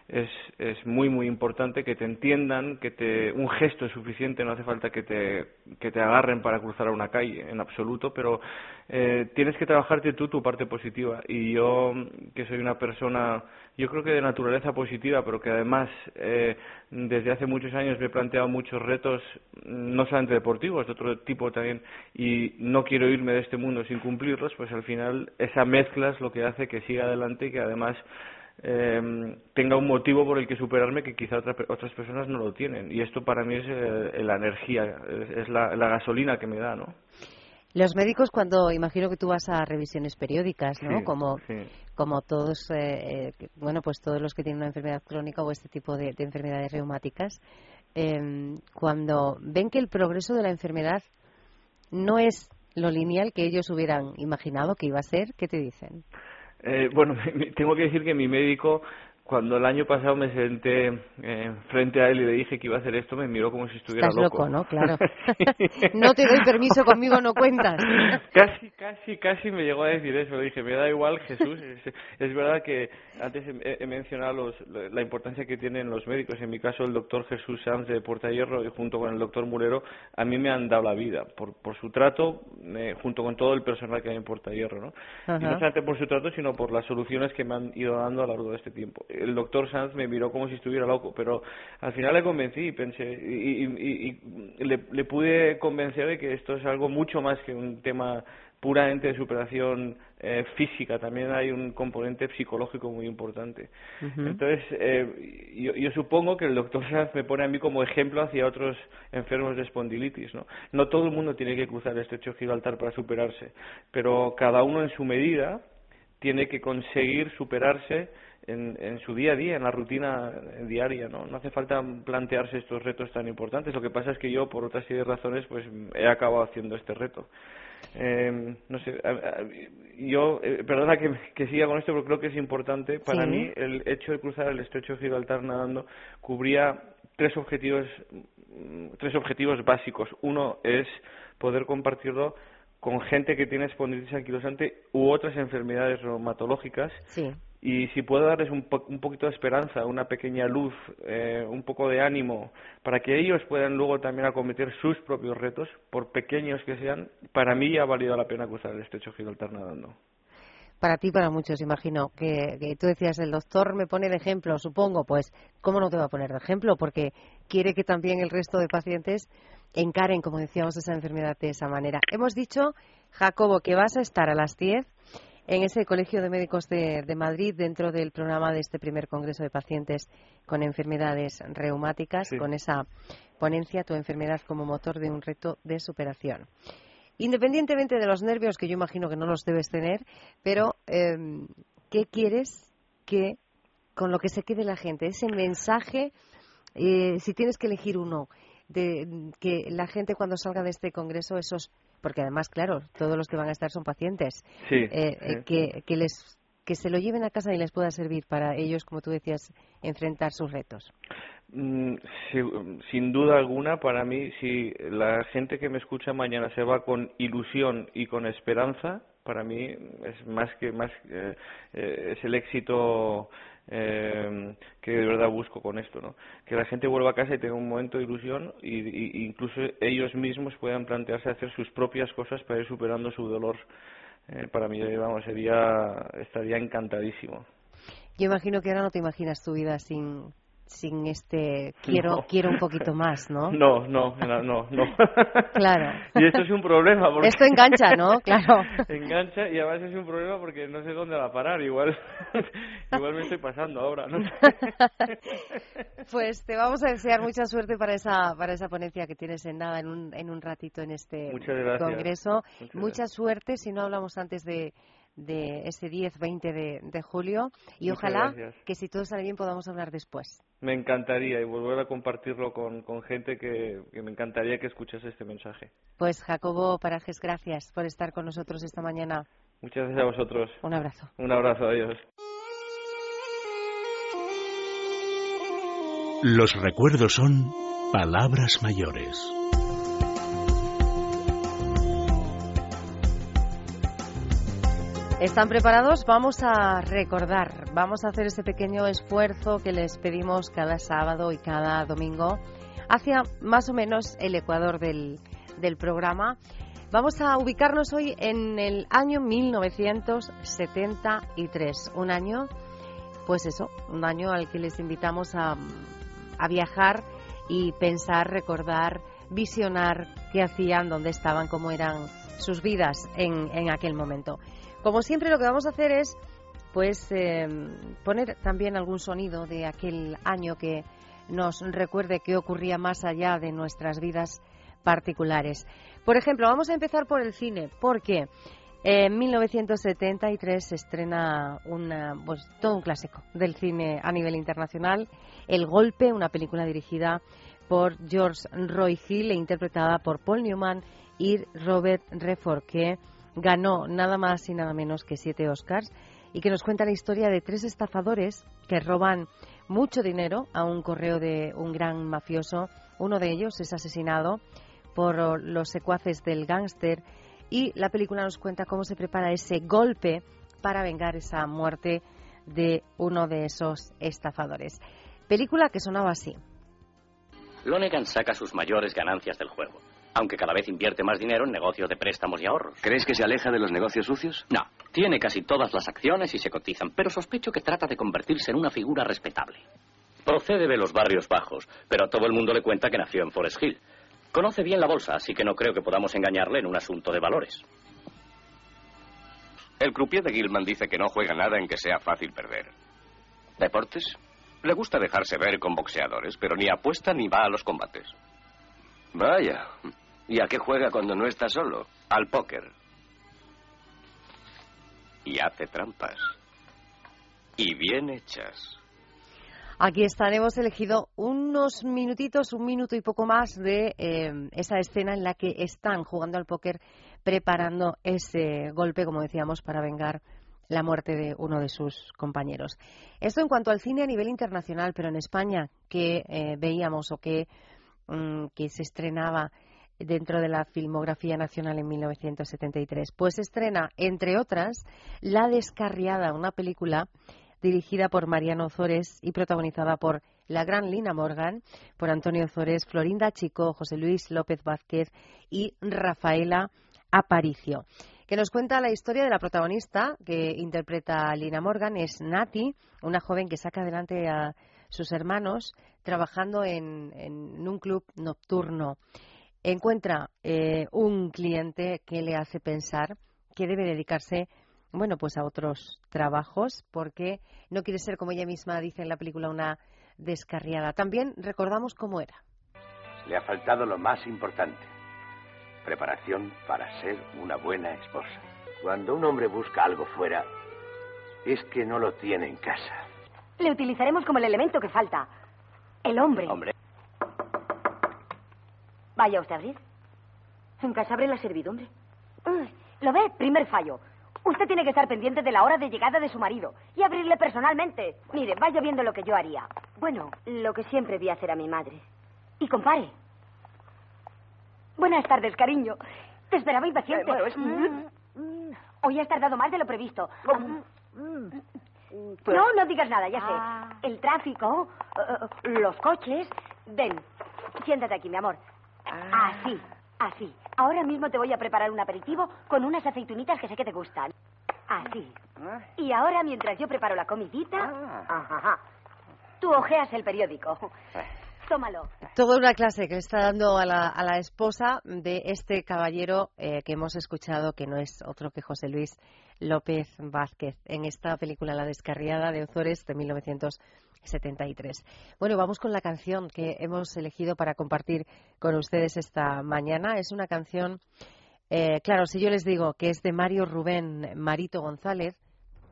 es, es muy muy importante que te entiendan que te un gesto es suficiente no hace falta que te que te agarren para cruzar a una calle en absoluto pero eh, tienes que trabajarte tú tu parte positiva. Y yo que soy una persona yo creo que de naturaleza positiva pero que además eh, desde hace muchos años me he planteado muchos retos no solamente deportivos de otro tipo también y no quiero irme de este mundo sin cumplirlos pues al final esa mezcla es lo que hace que siga adelante y que además eh, tenga un motivo por el que superarme que quizá otras personas no lo tienen. Y esto para mí es eh, la energía, es, la, gasolina que me da, ¿no? Los médicos, cuando imagino que tú vas a revisiones periódicas, ¿no? como, como todos, eh, eh, bueno, pues todos los que tienen una enfermedad crónica o este tipo de, de enfermedades reumáticas, em, cuando ven que el progreso de la enfermedad no es lo lineal que ellos hubieran imaginado que iba a ser, ¿qué te dicen? Eh, bueno, tengo que decir que mi médico cuando el año pasado me senté eh, frente a él y le dije que iba a hacer esto, me miró como si estuviera Estás loco. ¿no? Claro. no te doy permiso, conmigo no cuentas. casi, casi, casi me llegó a decir eso. Le dije, me da igual, Jesús. Es, verdad que antes he, mencionado la importancia que tienen los médicos. En mi caso, el doctor Jesús Sanz de Puerta Hierro y junto con el doctor Murero, a mí me han dado la vida por, por su trato, eh, junto con todo el personal que hay en Puerta Hierro. ¿no? Y no solamente por su trato, sino por las soluciones que me han ido dando a lo largo de este tiempo el doctor Sanz me miró como si estuviera loco, pero al final le convencí y pensé, y, le, pude convencer de que esto es algo mucho más que un tema puramente de superación eh, física, también hay un componente psicológico muy importante. Entonces, eh, yo, yo, supongo que el doctor Sanz me pone a mí como ejemplo hacia otros enfermos de espondilitis. ¿no? no todo el mundo tiene que cruzar este hecho Gibraltar para superarse, pero cada uno en su medida tiene que conseguir superarse en, en, su día a día, en la rutina diaria, ¿no? No hace falta plantearse estos retos tan importantes. Lo que pasa es que yo, por otra serie de razones, pues he acabado haciendo este reto. Eh, no sé, yo, eh, perdona que, que, siga con esto, pero creo que es importante. Para mí, el hecho de cruzar el estrecho de Gibraltar nadando cubría tres objetivos, mm, tres objetivos básicos. Uno es poder compartirlo con gente que tiene espondilitis anquilosante u otras enfermedades reumatológicas sí y si puedo darles un, poquito de esperanza, una pequeña luz, eh, un poco de ánimo, para que ellos puedan luego también acometer sus propios retos, por pequeños que sean, para mí ha valido la pena cruzar el estrecho Gibraltar nadando. Para ti, para muchos, imagino, que, que, tú decías, el doctor me pone de ejemplo, supongo, pues, ¿cómo no te va a poner de ejemplo? Porque quiere que también el resto de pacientes encaren, como decíamos, esa enfermedad de esa manera. Hemos dicho, Jacobo, que vas a estar a las 10 en ese Colegio de Médicos de, Madrid dentro del programa de este primer Congreso de Pacientes con Enfermedades Reumáticas, con esa ponencia Tu enfermedad como motor de un reto de superación. Independientemente de los nervios, que yo imagino que no los debes tener, pero em, ¿qué quieres que con lo que se quede la gente? Ese mensaje, eh, si tienes que elegir uno, de que la gente cuando salga de este congreso, esos porque además, claro, todos los que van a estar son pacientes, eh, eh, que, que, les que se lo lleven a casa y les pueda servir para ellos, como tú decías, enfrentar sus retos. Mm, sin duda alguna, para mí, si la gente que me escucha mañana se va con ilusión y con esperanza, para mí es más que más eh, es el éxito eh, que de verdad busco con esto, ¿no? Que la gente vuelva a casa y tenga un momento de ilusión y, incluso ellos mismos puedan plantearse hacer sus propias cosas para ir superando su dolor eh, para mí, vamos, sería, estaría encantadísimo. Yo imagino que ahora no te imaginas tu vida sin, sin este quiero quiero un poquito más, ¿no? No, no, no, no. Claro. Y esto es un problema. Porque... Esto engancha, ¿no? Claro. engancha y además es un problema porque no sé dónde va a parar. Igual, igual me estoy pasando ahora, ¿no? Pues te vamos a desear mucha suerte para esa para esa ponencia que tienes en nada en un en un ratito en este congreso. mucha suerte. Si no hablamos antes de de ese 10-20 de, julio y ojalá que si todo sale bien podamos hablar después. Me encantaría y volver a compartirlo con, gente que, me encantaría que escuchase este mensaje. Pues Jacobo Parajes, gracias por estar con nosotros esta mañana. Muchas gracias a vosotros. Un abrazo. Un abrazo, adiós. Los recuerdos son palabras mayores. ¿Están preparados? Vamos a recordar, vamos a hacer ese pequeño esfuerzo que les pedimos cada sábado y cada domingo hacia más o menos el ecuador del, del programa. Vamos a ubicarnos hoy en el año 1973, un año, pues eso, un año al que les invitamos a, a viajar y pensar, recordar, visionar qué hacían, dónde estaban, cómo eran sus vidas en, en aquel momento. Como siempre, lo que vamos a hacer es pues eh, poner también algún sonido de aquel año que nos recuerde qué ocurría más allá de nuestras vidas particulares. Por ejemplo, vamos a empezar por el cine, porque en 1973 se estrena una, pues, todo un clásico del cine a nivel internacional, El Golpe, una película dirigida por George Roy Hill e interpretada por Paul Newman y Robert Redford, que ganó nada más y nada menos que siete Oscars y que nos cuenta la historia de tres estafadores que roban mucho dinero a un correo de un gran mafioso. Uno de ellos es asesinado por los secuaces del gángster y la película nos cuenta cómo se prepara ese golpe para vengar esa muerte de uno de esos estafadores. Película que sonaba así. Lonegan saca sus mayores ganancias del juego aunque cada vez invierte más dinero en negocios de préstamos y ahorros. ¿Crees que se aleja de los negocios sucios? No, tiene casi todas las acciones y se cotizan, pero sospecho que trata de convertirse en una figura respetable. Procede de los barrios bajos, pero a todo el mundo le cuenta que nació en Forest Hill. Conoce bien la bolsa, así que no creo que podamos engañarle en un asunto de valores. El croupier de Gilman dice que no juega nada en que sea fácil perder. ¿Deportes? Le gusta dejarse ver con boxeadores, pero ni apuesta ni va a los combates. Vaya. ¿Y a qué juega cuando no está solo? Al póker. Y hace trampas. Y bien hechas. Aquí están, hemos elegido unos minutitos, un minuto y poco más de eh, esa escena en la que están jugando al póker, preparando ese golpe, como decíamos, para vengar la muerte de uno de sus compañeros. Esto en cuanto al cine a nivel internacional, pero en España, que eh, veíamos o que, mm, que se estrenaba dentro de la filmografía nacional en 1973. Pues estrena, entre otras, La Descarriada, una película dirigida por Mariano Zores y protagonizada por la gran Lina Morgan, por Antonio Zores, Florinda Chico, José Luis López Vázquez y Rafaela Aparicio, que nos cuenta la historia de la protagonista que interpreta a Lina Morgan, es Nati, una joven que saca adelante a sus hermanos trabajando en, en un club nocturno encuentra eh, un cliente que le hace pensar que debe dedicarse bueno pues a otros trabajos porque no quiere ser como ella misma dice en la película una descarriada. También recordamos cómo era. Le ha faltado lo más importante preparación para ser una buena esposa. Cuando un hombre busca algo fuera es que no lo tiene en casa. Le utilizaremos como el elemento que falta el hombre. Hombre Vaya usted a abrir. En casa abre la servidumbre. ¿Lo ve? Primer fallo. Usted tiene que estar pendiente de la hora de llegada de su marido y abrirle personalmente. Mire, vaya viendo lo que yo haría. Bueno, lo que siempre vi hacer a mi madre. Y compare. Buenas tardes, cariño. Te esperaba impaciente. Eh, mm. Hoy has tardado más de lo previsto. Mm. Pues- no, no digas nada, ya sé. Ah. El tráfico, eh, eh, los coches. Ven, siéntate aquí, mi amor. Así, así. Ahora mismo te voy a preparar un aperitivo con unas aceitunitas que sé que te gustan. Así. Ah. Y ahora, mientras yo preparo la comidita, ah. tú ojeas el periódico. Tómalo. Toda una clase que le está dando a la, a la esposa de este caballero eh, que hemos escuchado, que no es otro que José Luis López Vázquez, en esta película La Descarriada de Ozores de 1973. Bueno, vamos con la canción que hemos elegido para compartir con ustedes esta mañana. Es una canción eh, claro, si yo les digo que es de Mario Rubén Marito González,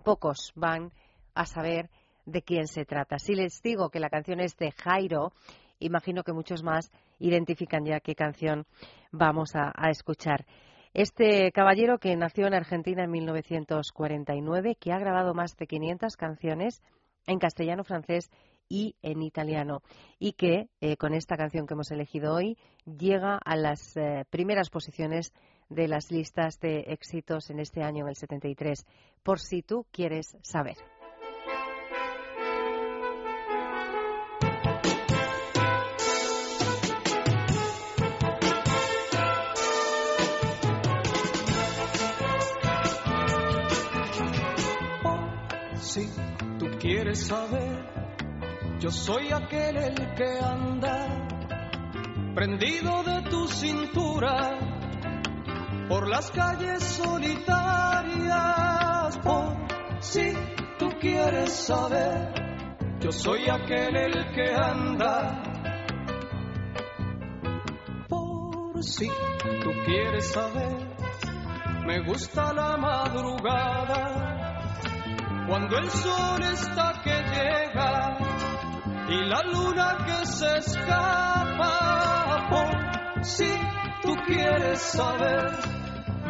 pocos van a saber de quién se trata. Si les digo que la canción es de Jairo, imagino que muchos más identifican ya qué canción vamos a, escuchar. Este caballero que nació en Argentina en 1949, que ha grabado más de 500 canciones en castellano, francés y en italiano. Y que eh, con esta canción que hemos elegido hoy llega a las eh, primeras posiciones de las listas de éxitos en este año, en el 73, por si tú quieres saber. Quieres saber yo soy aquel el que anda prendido de tu cintura por las calles solitarias. Por si tú quieres saber, yo soy aquel el que anda. Por si tú quieres saber, me gusta la madrugada cuando el sol está que llega y la luna que se escapa. Por si tú quieres saber,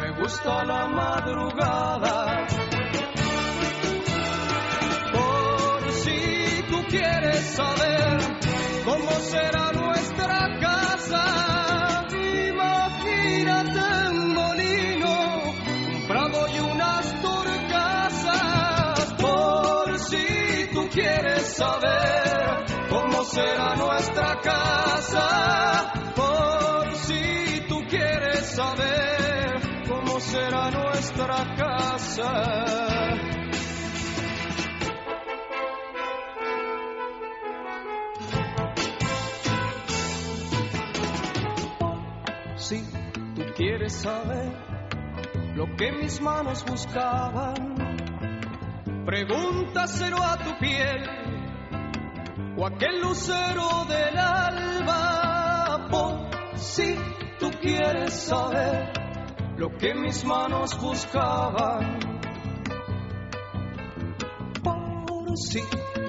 me gusta la madrugada. Por si tú quieres saber cómo será saber será nuestra casa, por si tú quieres saber cómo será nuestra casa. Si tú quieres saber lo que mis manos buscaban, pregúntaselo a tu piel o aquel lucero del alba. Por si tú quieres saber lo que mis manos buscaban. Por si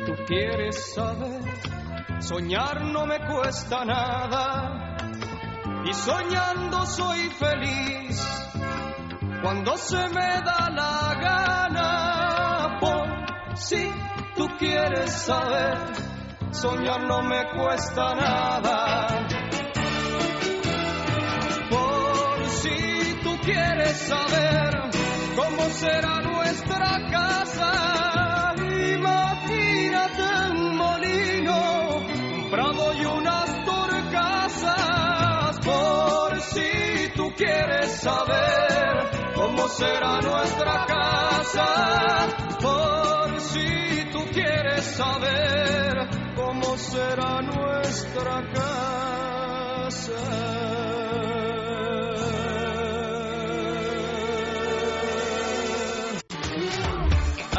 tú quieres saber, soñar no me cuesta nada. Y soñando soy feliz cuando se me da la gana. Por si tú quieres saber soñar no me cuesta nada. Por si tú quieres saber cómo será nuestra casa, imagínate un molino, un prado y unas torcasas. Por si tú quieres saber cómo será nuestra casa, por si tú quieres saber cómo será nuestra casa.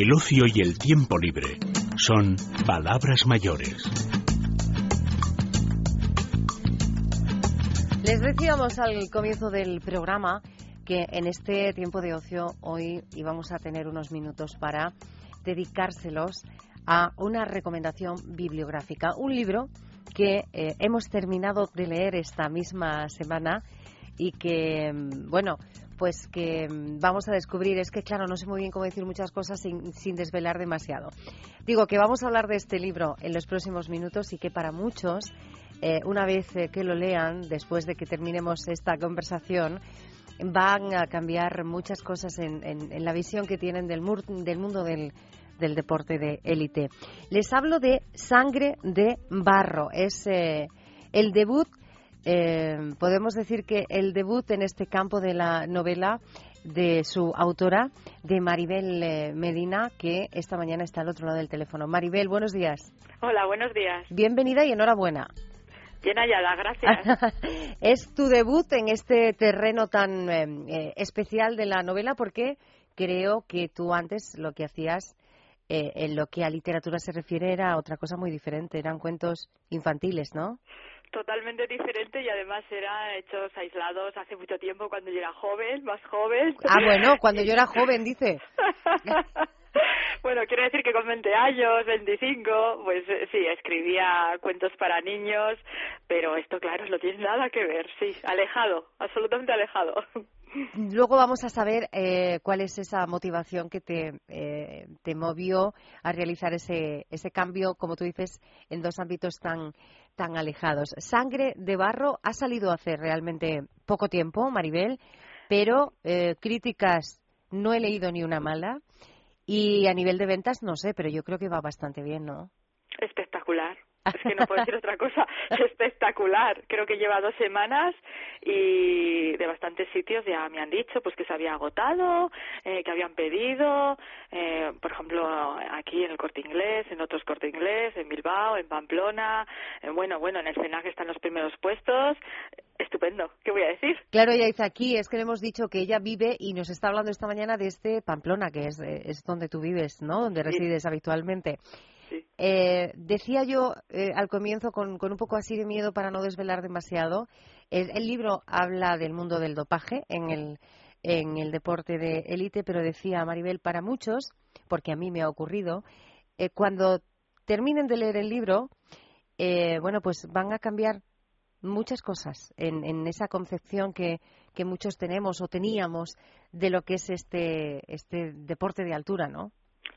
El ocio y el tiempo libre son palabras mayores. Les decíamos al comienzo del programa que en este tiempo de ocio hoy íbamos a tener unos minutos para dedicárselos a una recomendación bibliográfica, un libro que eh, hemos terminado de leer esta misma semana y que, mm, bueno, pues que mm, vamos a descubrir. Es que, claro, no sé muy bien cómo decir muchas cosas sin, desvelar demasiado. Digo que vamos a hablar de este libro en los próximos minutos y que para muchos, eh, una vez eh, que lo lean, después de que terminemos esta conversación, van a cambiar muchas cosas en, la visión que tienen del, mundo del, del, deporte de élite. Les hablo de Sangre de Barro. Es eh, el debut eh, podemos decir que el debut en este campo de la novela de su autora, de Maribel eh, Medina, que esta mañana está al otro lado del teléfono. Maribel, buenos días. Hola, buenos días. Bienvenida y enhorabuena. Bien hallada, gracias. es tu debut en este terreno tan eh, especial de la novela porque creo que tú antes lo que hacías en lo que a literatura se refiere era otra cosa muy diferente, eran cuentos infantiles, ¿no? Totalmente diferente y además eran hechos aislados hace mucho tiempo cuando yo era joven, más joven. Ah, bueno, cuando yo era joven, dice. bueno, quiero decir que con 20 años, 25, pues eh, sí, escribía cuentos para niños, pero esto, claro, no tiene nada que ver, sí, alejado, absolutamente alejado. Luego vamos a saber eh, cuál es esa motivación que te, eh, te movió a realizar ese, cambio, como tú dices, en dos ámbitos tan, tan alejados. Sangre de Barro ha salido hace realmente poco tiempo, Maribel, pero eh, críticas no he leído ni una mala y a nivel de ventas no sé, pero yo creo que va bastante bien, ¿no? Espectacular. Es que no puedo decir otra cosa. Espectacular. Creo que lleva dos semanas y de bastantes sitios ya me han dicho pues que se había agotado, eh, que habían pedido, eh, por ejemplo, aquí en el Corte Inglés, en otros Corte Inglés, en Bilbao, en Pamplona. Eh, bueno, bueno, en el que están los primeros puestos. Estupendo. ¿Qué voy a decir? Claro, ella dice aquí, es que le hemos dicho que ella vive y nos está hablando esta mañana de este Pamplona, que es, es donde tú vives, ¿no? Donde resides habitualmente. Eh, decía yo eh, al comienzo, con, un poco así de miedo para no desvelar demasiado, el, libro habla del mundo del dopaje en el, en el deporte de élite, pero decía Maribel, para muchos, porque a mí me ha ocurrido, eh, cuando terminen de leer el libro, bueno, pues van a cambiar muchas cosas en, en esa concepción que, que, muchos tenemos o teníamos de lo que es este, este deporte de altura, ¿no?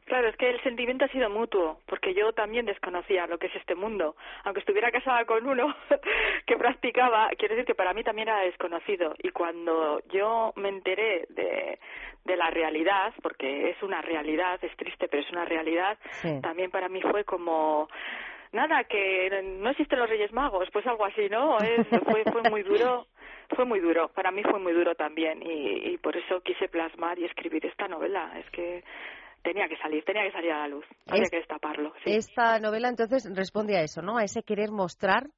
Claro, es que el sentimiento ha sido mutuo, porque yo también desconocía lo que es este mundo. Aunque estuviera casada con uno que practicaba, quiero decir que para mí también era desconocido. Y cuando yo me enteré de, de la realidad, porque es una realidad, es triste, pero es una realidad, también para mí fue como nada, que no existen los Reyes Magos, pues algo así, ¿no? Es, fue, fue muy duro, fue muy duro, para mí fue muy duro también y, y por eso quise plasmar y escribir esta novela. Es que tenía que salir, tenía que salir a la luz, había que destaparlo. Esta novela entonces responde a eso, ¿no? A ese querer mostrar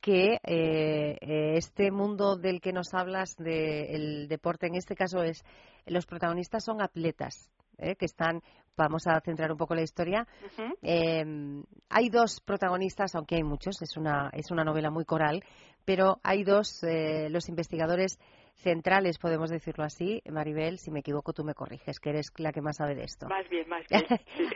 que eh, eh, este mundo del que nos hablas del deporte, en este caso es los protagonistas son atletas, ¿eh? que están, vamos a centrar un poco la historia. hay dos protagonistas, aunque hay muchos, es una es una novela muy coral, pero hay dos los investigadores centrales, podemos decirlo así. Maribel, si me equivoco, tú me corriges, que eres la que más sabe de esto. Más bien, más bien.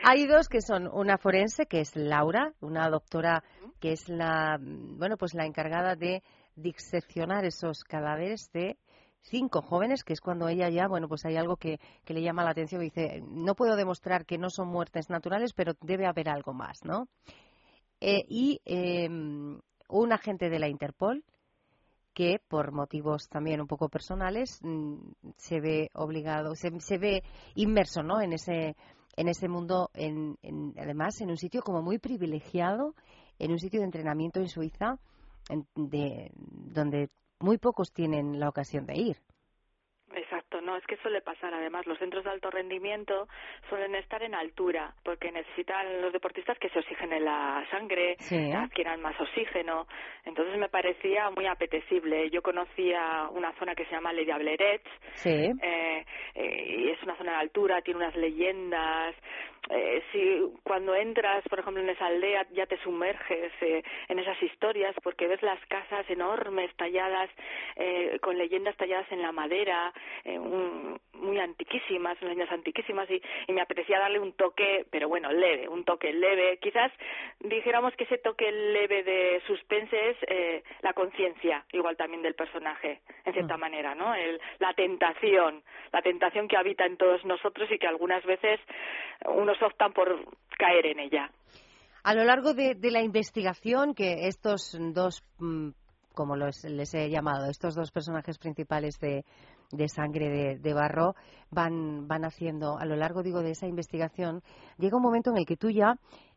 Hay dos que son una forense, que es Laura, una doctora que es la, bueno, pues la encargada de diseccionar esos cadáveres de cinco jóvenes, que es cuando ella ya, bueno, pues hay algo que, que le llama la atención y dice, no puedo demostrar que no son muertes naturales, pero debe haber algo más, ¿no? Eh, y eh, un agente de la Interpol, que por motivos también un poco personales mm, se ve obligado, se, se ve inmerso ¿no? en, ese, en ese mundo, en, además en un sitio como muy privilegiado, en un sitio de entrenamiento en Suiza, de, donde muy pocos tienen la ocasión de ir. No, es que suele pasar. Además, los centros de alto rendimiento suelen estar en altura porque necesitan los deportistas que se oxigenen la sangre, adquieran más oxígeno. Entonces me parecía muy apetecible. Yo conocía una zona que se llama Le Diablerets, eh, eh, y es una zona de altura, tiene unas leyendas eh, si cuando entras, por ejemplo, en esa aldea ya te sumerges eh, en esas historias porque ves las casas enormes talladas eh, con leyendas talladas en la madera, muy antiquísimas, leyendas antiquísimas y, y, me apetecía darle un toque, pero bueno, leve, un toque leve. Quizás dijéramos que ese toque leve de suspense es la conciencia, igual también del personaje, en cierta mm. manera, ¿no? El, la tentación, la tentación que habita en todos nosotros y que algunas veces uno optan por caer en ella. A lo largo de, la investigación que estos dos, mm, como les he llamado, estos dos personajes principales de, sangre de, barro van, van haciendo, a lo largo, digo, de esa investigación, llega un momento en el que tú ya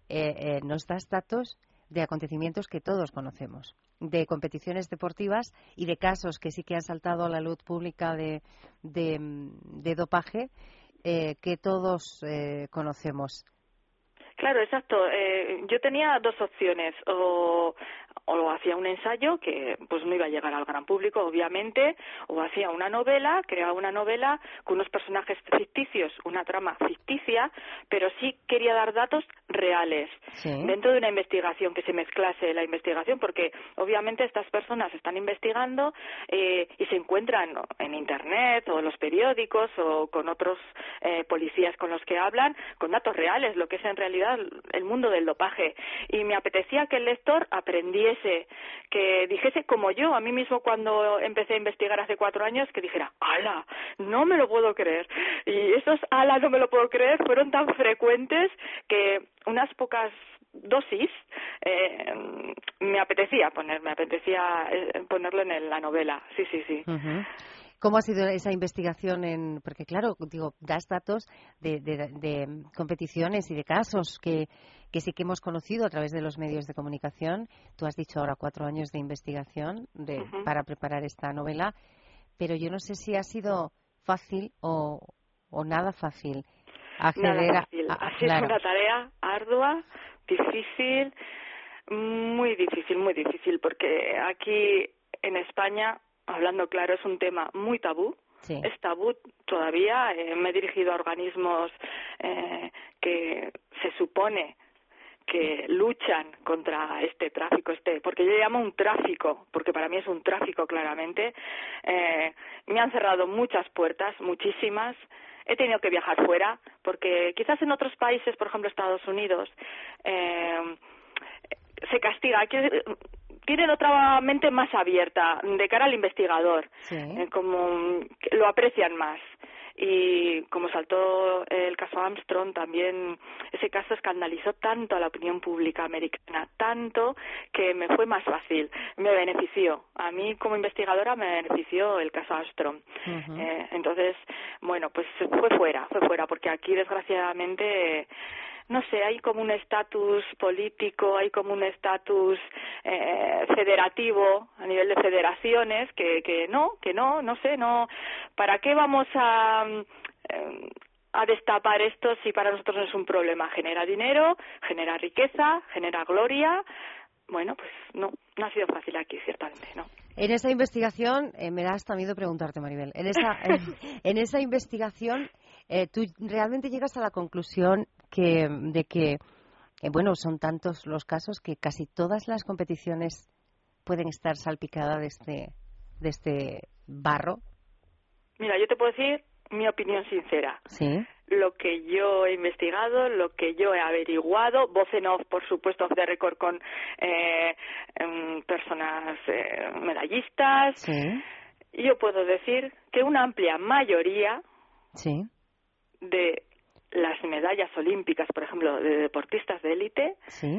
eh, eh, nos das datos de acontecimientos que todos conocemos, de competiciones deportivas y de casos que sí que han saltado a la luz pública de, de dopaje eh, que todos eh, conocemos. Claro, exacto. Yo tenía dos opciones. O o hacía un ensayo que pues no iba a llegar al gran público obviamente o hacía una novela creaba una novela con unos personajes ficticios una trama ficticia pero sí quería dar datos reales. Dentro de una investigación que se mezclase la investigación porque obviamente estas personas están investigando eh, y se encuentran en internet o en los periódicos o con otros eh, policías con los que hablan con datos reales lo que es en realidad el mundo del dopaje. Y me apetecía que el lector que dijese como yo, a mí mismo cuando empecé a investigar hace cuatro años, que dijera, ala, no me lo puedo creer. Y esos ala, no me lo puedo creer, fueron tan frecuentes que unas pocas dosis eh, me apetecía poner, me apetecía eh, ponerlo en la novela. Sí, sí, sí. ¿Cómo ha sido esa investigación? En, porque, claro, digo, das datos de, de, competiciones y de casos que, que, sí que hemos conocido a través de los medios de comunicación. Tú has dicho ahora cuatro años de investigación de, para preparar esta novela, pero yo no sé si ha sido fácil o, o nada fácil acceder nada fácil. a. ha sido una tarea ardua, difícil, muy difícil, muy difícil, porque aquí en España hablando claro, es un tema muy tabú. Es tabú todavía. Eh, me he dirigido a organismos eh, que se supone que luchan contra este tráfico, este, porque yo llamo un tráfico, porque para mí es un tráfico claramente. Eh, me han cerrado muchas puertas, muchísimas. He tenido que viajar fuera, porque quizás en otros países, por ejemplo Estados Unidos, eh, se castiga. Aquí tienen otra mente más abierta de cara al investigador, eh, como lo aprecian más. Y como saltó el caso Armstrong, también ese caso escandalizó tanto a la opinión pública americana, tanto que me fue más fácil, me benefició. A mí como investigadora me benefició el caso Armstrong. eh, entonces, bueno, pues fue fuera, fue fuera, porque aquí desgraciadamente no sé, hay como un estatus político, hay como un estatus eh, federativo a nivel de federaciones que, que no, que no, no sé, no. ¿Para qué vamos a, eh, a destapar esto si para nosotros no es un problema? Genera dinero, genera riqueza, genera gloria. Bueno, pues no, no ha sido fácil aquí, ciertamente, ¿no? En esa investigación, eh, me da hasta miedo preguntarte, Maribel, en esa, en esa investigación eh, tú realmente llegas a la conclusión que, de que, eh, bueno, son tantos los casos que casi todas las competiciones pueden estar salpicadas de este, de este barro. Mira, yo te puedo decir mi opinión sincera. Sí. Lo que yo he investigado, lo que yo he averiguado, voz en off, por supuesto, off the record con eh, em, personas eh, medallistas. Sí. Yo puedo decir que una amplia mayoría sí de las medallas olímpicas, por ejemplo, de deportistas de élite,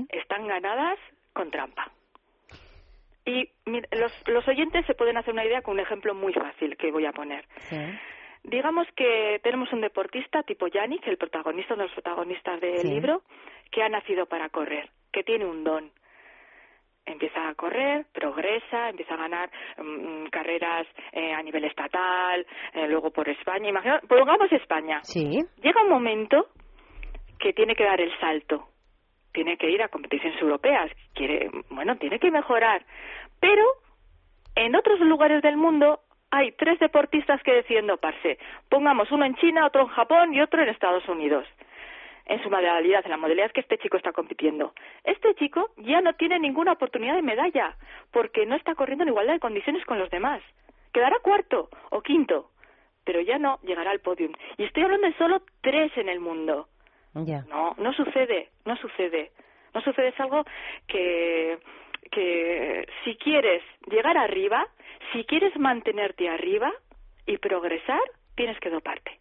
están ganadas con trampa. Y los, los oyentes se pueden hacer una idea con un ejemplo muy fácil que voy a poner. Digamos que tenemos un deportista tipo Yannick, el protagonista, uno de los protagonistas del libro, que ha nacido para correr, que tiene un don, empieza a correr, progresa, empieza a ganar mm, carreras eh, a nivel estatal, eh, luego por España. Imagina, pongamos España. Sí. Llega un momento que tiene que dar el salto, tiene que ir a competiciones europeas, quiere, bueno, tiene que mejorar, pero en otros lugares del mundo hay tres deportistas que deciden doparse. Pongamos uno en China, otro en Japón y otro en Estados Unidos. En su modalidad, en la modalidad que este chico está compitiendo. Este chico ya no tiene ninguna oportunidad de medalla porque no está corriendo en igualdad de condiciones con los demás. Quedará cuarto o quinto, pero ya no llegará al podium. Y estoy hablando de solo tres en el mundo. No, no sucede, no sucede. No sucede, es algo que, que si quieres llegar arriba, si quieres mantenerte arriba y progresar, tienes que doparte.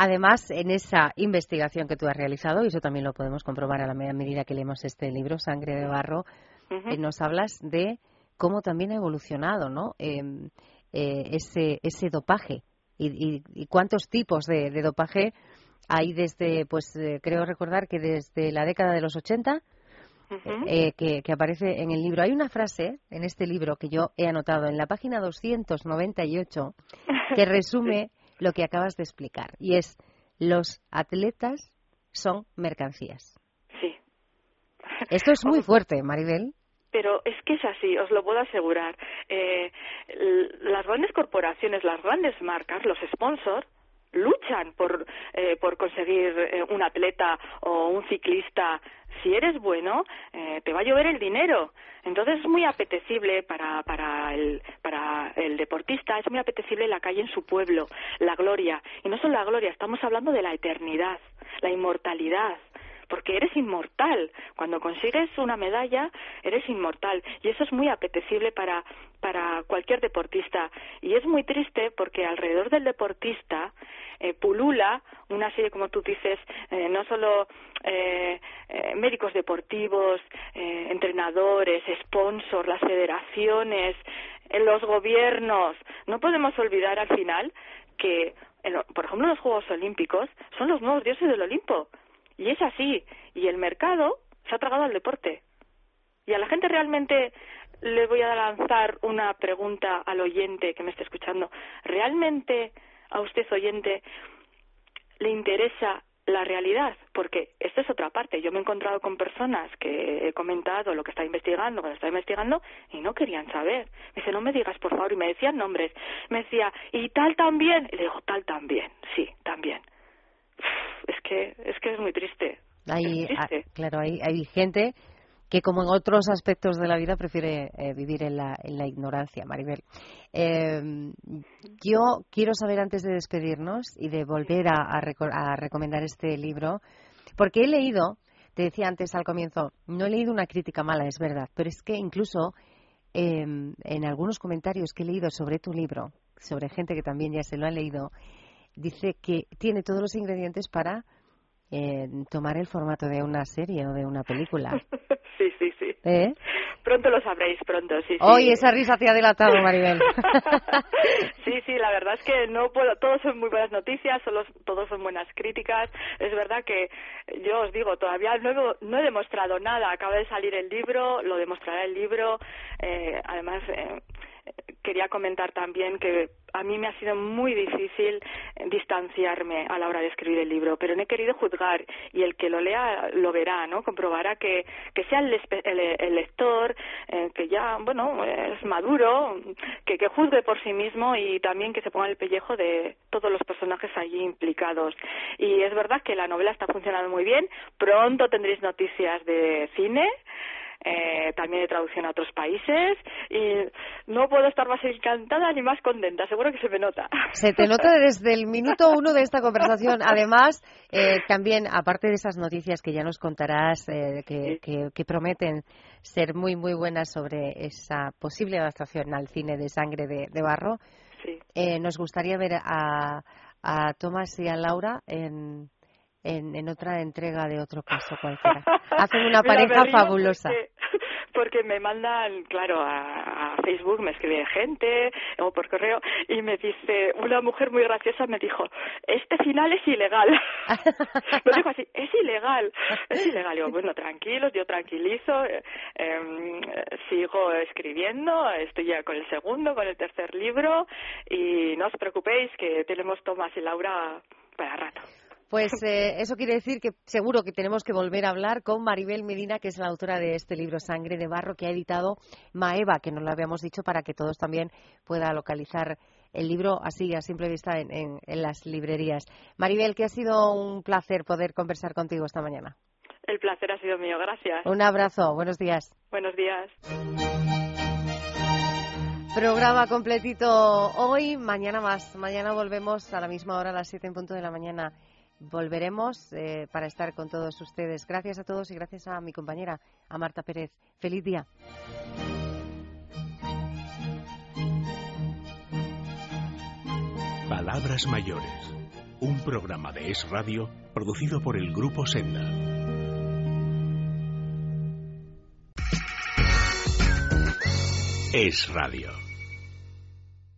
Además, en esa investigación que tú has realizado, y eso también lo podemos comprobar a la medida que leemos este libro, Sangre de Barro, eh, nos hablas de cómo también ha evolucionado ¿no? Em, eh, ese, ese dopaje y, cuántos tipos de, dopaje hay desde, pues eh, creo recordar que desde la década de los 80, que, que, aparece en el libro. Hay una frase en este libro que yo he anotado en la página 298 que resume lo que acabas de explicar, y es los atletas son mercancías. Sí. Esto es muy fuerte, Maribel. Pero es que es así, os lo puedo asegurar. Eh, las grandes corporaciones, las grandes marcas, los sponsors, luchan por, eh, por conseguir eh, un atleta o un ciclista. Si eres bueno, eh, te va a llover el dinero. Entonces es muy apetecible para, para, el, para el deportista, es muy apetecible la calle en su pueblo, la gloria. Y no solo la gloria, estamos hablando de la eternidad, la inmortalidad porque eres inmortal. Cuando consigues una medalla, eres inmortal. Y eso es muy apetecible para, para cualquier deportista. Y es muy triste porque alrededor del deportista eh, pulula una serie, como tú dices, eh, no solo eh, médicos deportivos, entrenadores, sponsors, las federaciones, los gobiernos. No podemos olvidar al final que, por ejemplo, los Juegos Olímpicos son los nuevos dioses del Olimpo. Y es así. Y el mercado se ha tragado al deporte. Y a la gente realmente le voy a lanzar una pregunta al oyente que me está escuchando. ¿Realmente a usted, oyente, le interesa la realidad, porque esta es otra parte. Yo me he encontrado con personas que he comentado lo que está investigando, cuando está investigando, y no querían saber. Me dice, no me digas, por favor, y me decían nombres. Me decía, ¿y tal también? Y le digo, tal también, sí, también. Es que es que es muy triste. Hay, ah, claro, hay, hay gente que como en otros aspectos de la vida prefiere eh, vivir en la, en la ignorancia, Maribel. Eh, yo quiero saber antes de despedirnos y de volver a, recomendar este libro, porque he leído, te decía antes al comienzo, no he leído una crítica mala, es verdad, pero es que incluso em, en algunos comentarios que he leído sobre tu libro, sobre gente que también ya se lo ha leído, dice que tiene todos los ingredientes para eh, tomar el formato de una serie o de una película. sí, sí, sí. ¿Eh? Pronto lo sabréis, pronto, sí. Hoy esa risa te ha delatado, Maribel. sí, sí, la verdad es que no puedo, todos son muy buenas noticias, solo, todos son buenas críticas. Es verdad que yo os digo, todavía no, no he demostrado nada. Acaba de salir el libro, lo demostrará el libro. Eh, además, eh, quería comentar también que a mí me ha sido muy difícil distanciarme a la hora de escribir el libro, pero no he querido juzgar y el que lo lea lo verá, ¿no? Comprobará que, que sea el, el, lector eh, que ya, bueno, es maduro, que, que juzgue por sí mismo y también que se ponga el pellejo de todos los personajes allí implicados. Y es verdad que la novela está funcionando muy bien. Pronto tendréis noticias de cine eh, también de traducción a otros países y no puedo estar más encantada ni más contenta, seguro que se me nota. Se te nota desde el minuto uno de esta conversación. Además, eh, también, aparte de esas noticias que ya nos contarás, eh, que, que, prometen ser muy, muy buenas sobre esa posible adaptación al cine de Sangre de, Barro, eh, nos gustaría ver a, a Tomás y a Laura en en, otra entrega de otro caso cualquiera. Hacen una pareja fabulosa. Porque, me mandan, claro, a, Facebook me escribe gente o por correo y me dice, una mujer muy graciosa me dijo, este final es ilegal. Lo dijo así, es ilegal, es ilegal. Digo, bueno, tranquilos, yo tranquilizo, eh, em, sigo escribiendo, estoy ya con el segundo, con el tercer libro y no os preocupéis que tenemos Tomás y Laura para rato. Pues eh, eso quiere decir que seguro que tenemos que volver a hablar con Maribel Medina, que es la autora de este libro Sangre de Barro, que ha editado Maeva, que nos lo habíamos dicho para que todos también puedan localizar el libro así a simple vista en, en las librerías. Maribel, que ha sido un placer poder conversar contigo esta mañana. El placer ha sido mío, gracias. Un abrazo, buenos días. Buenos días. Programa completito hoy, mañana más. Mañana volvemos a la misma hora, a las 7 en punto de la mañana. Volveremos eh, para estar con todos ustedes. Gracias a todos y gracias a mi compañera, a Marta Pérez. Feliz día. Palabras Mayores, un programa de Es Radio producido por el Grupo Senda. Es Radio.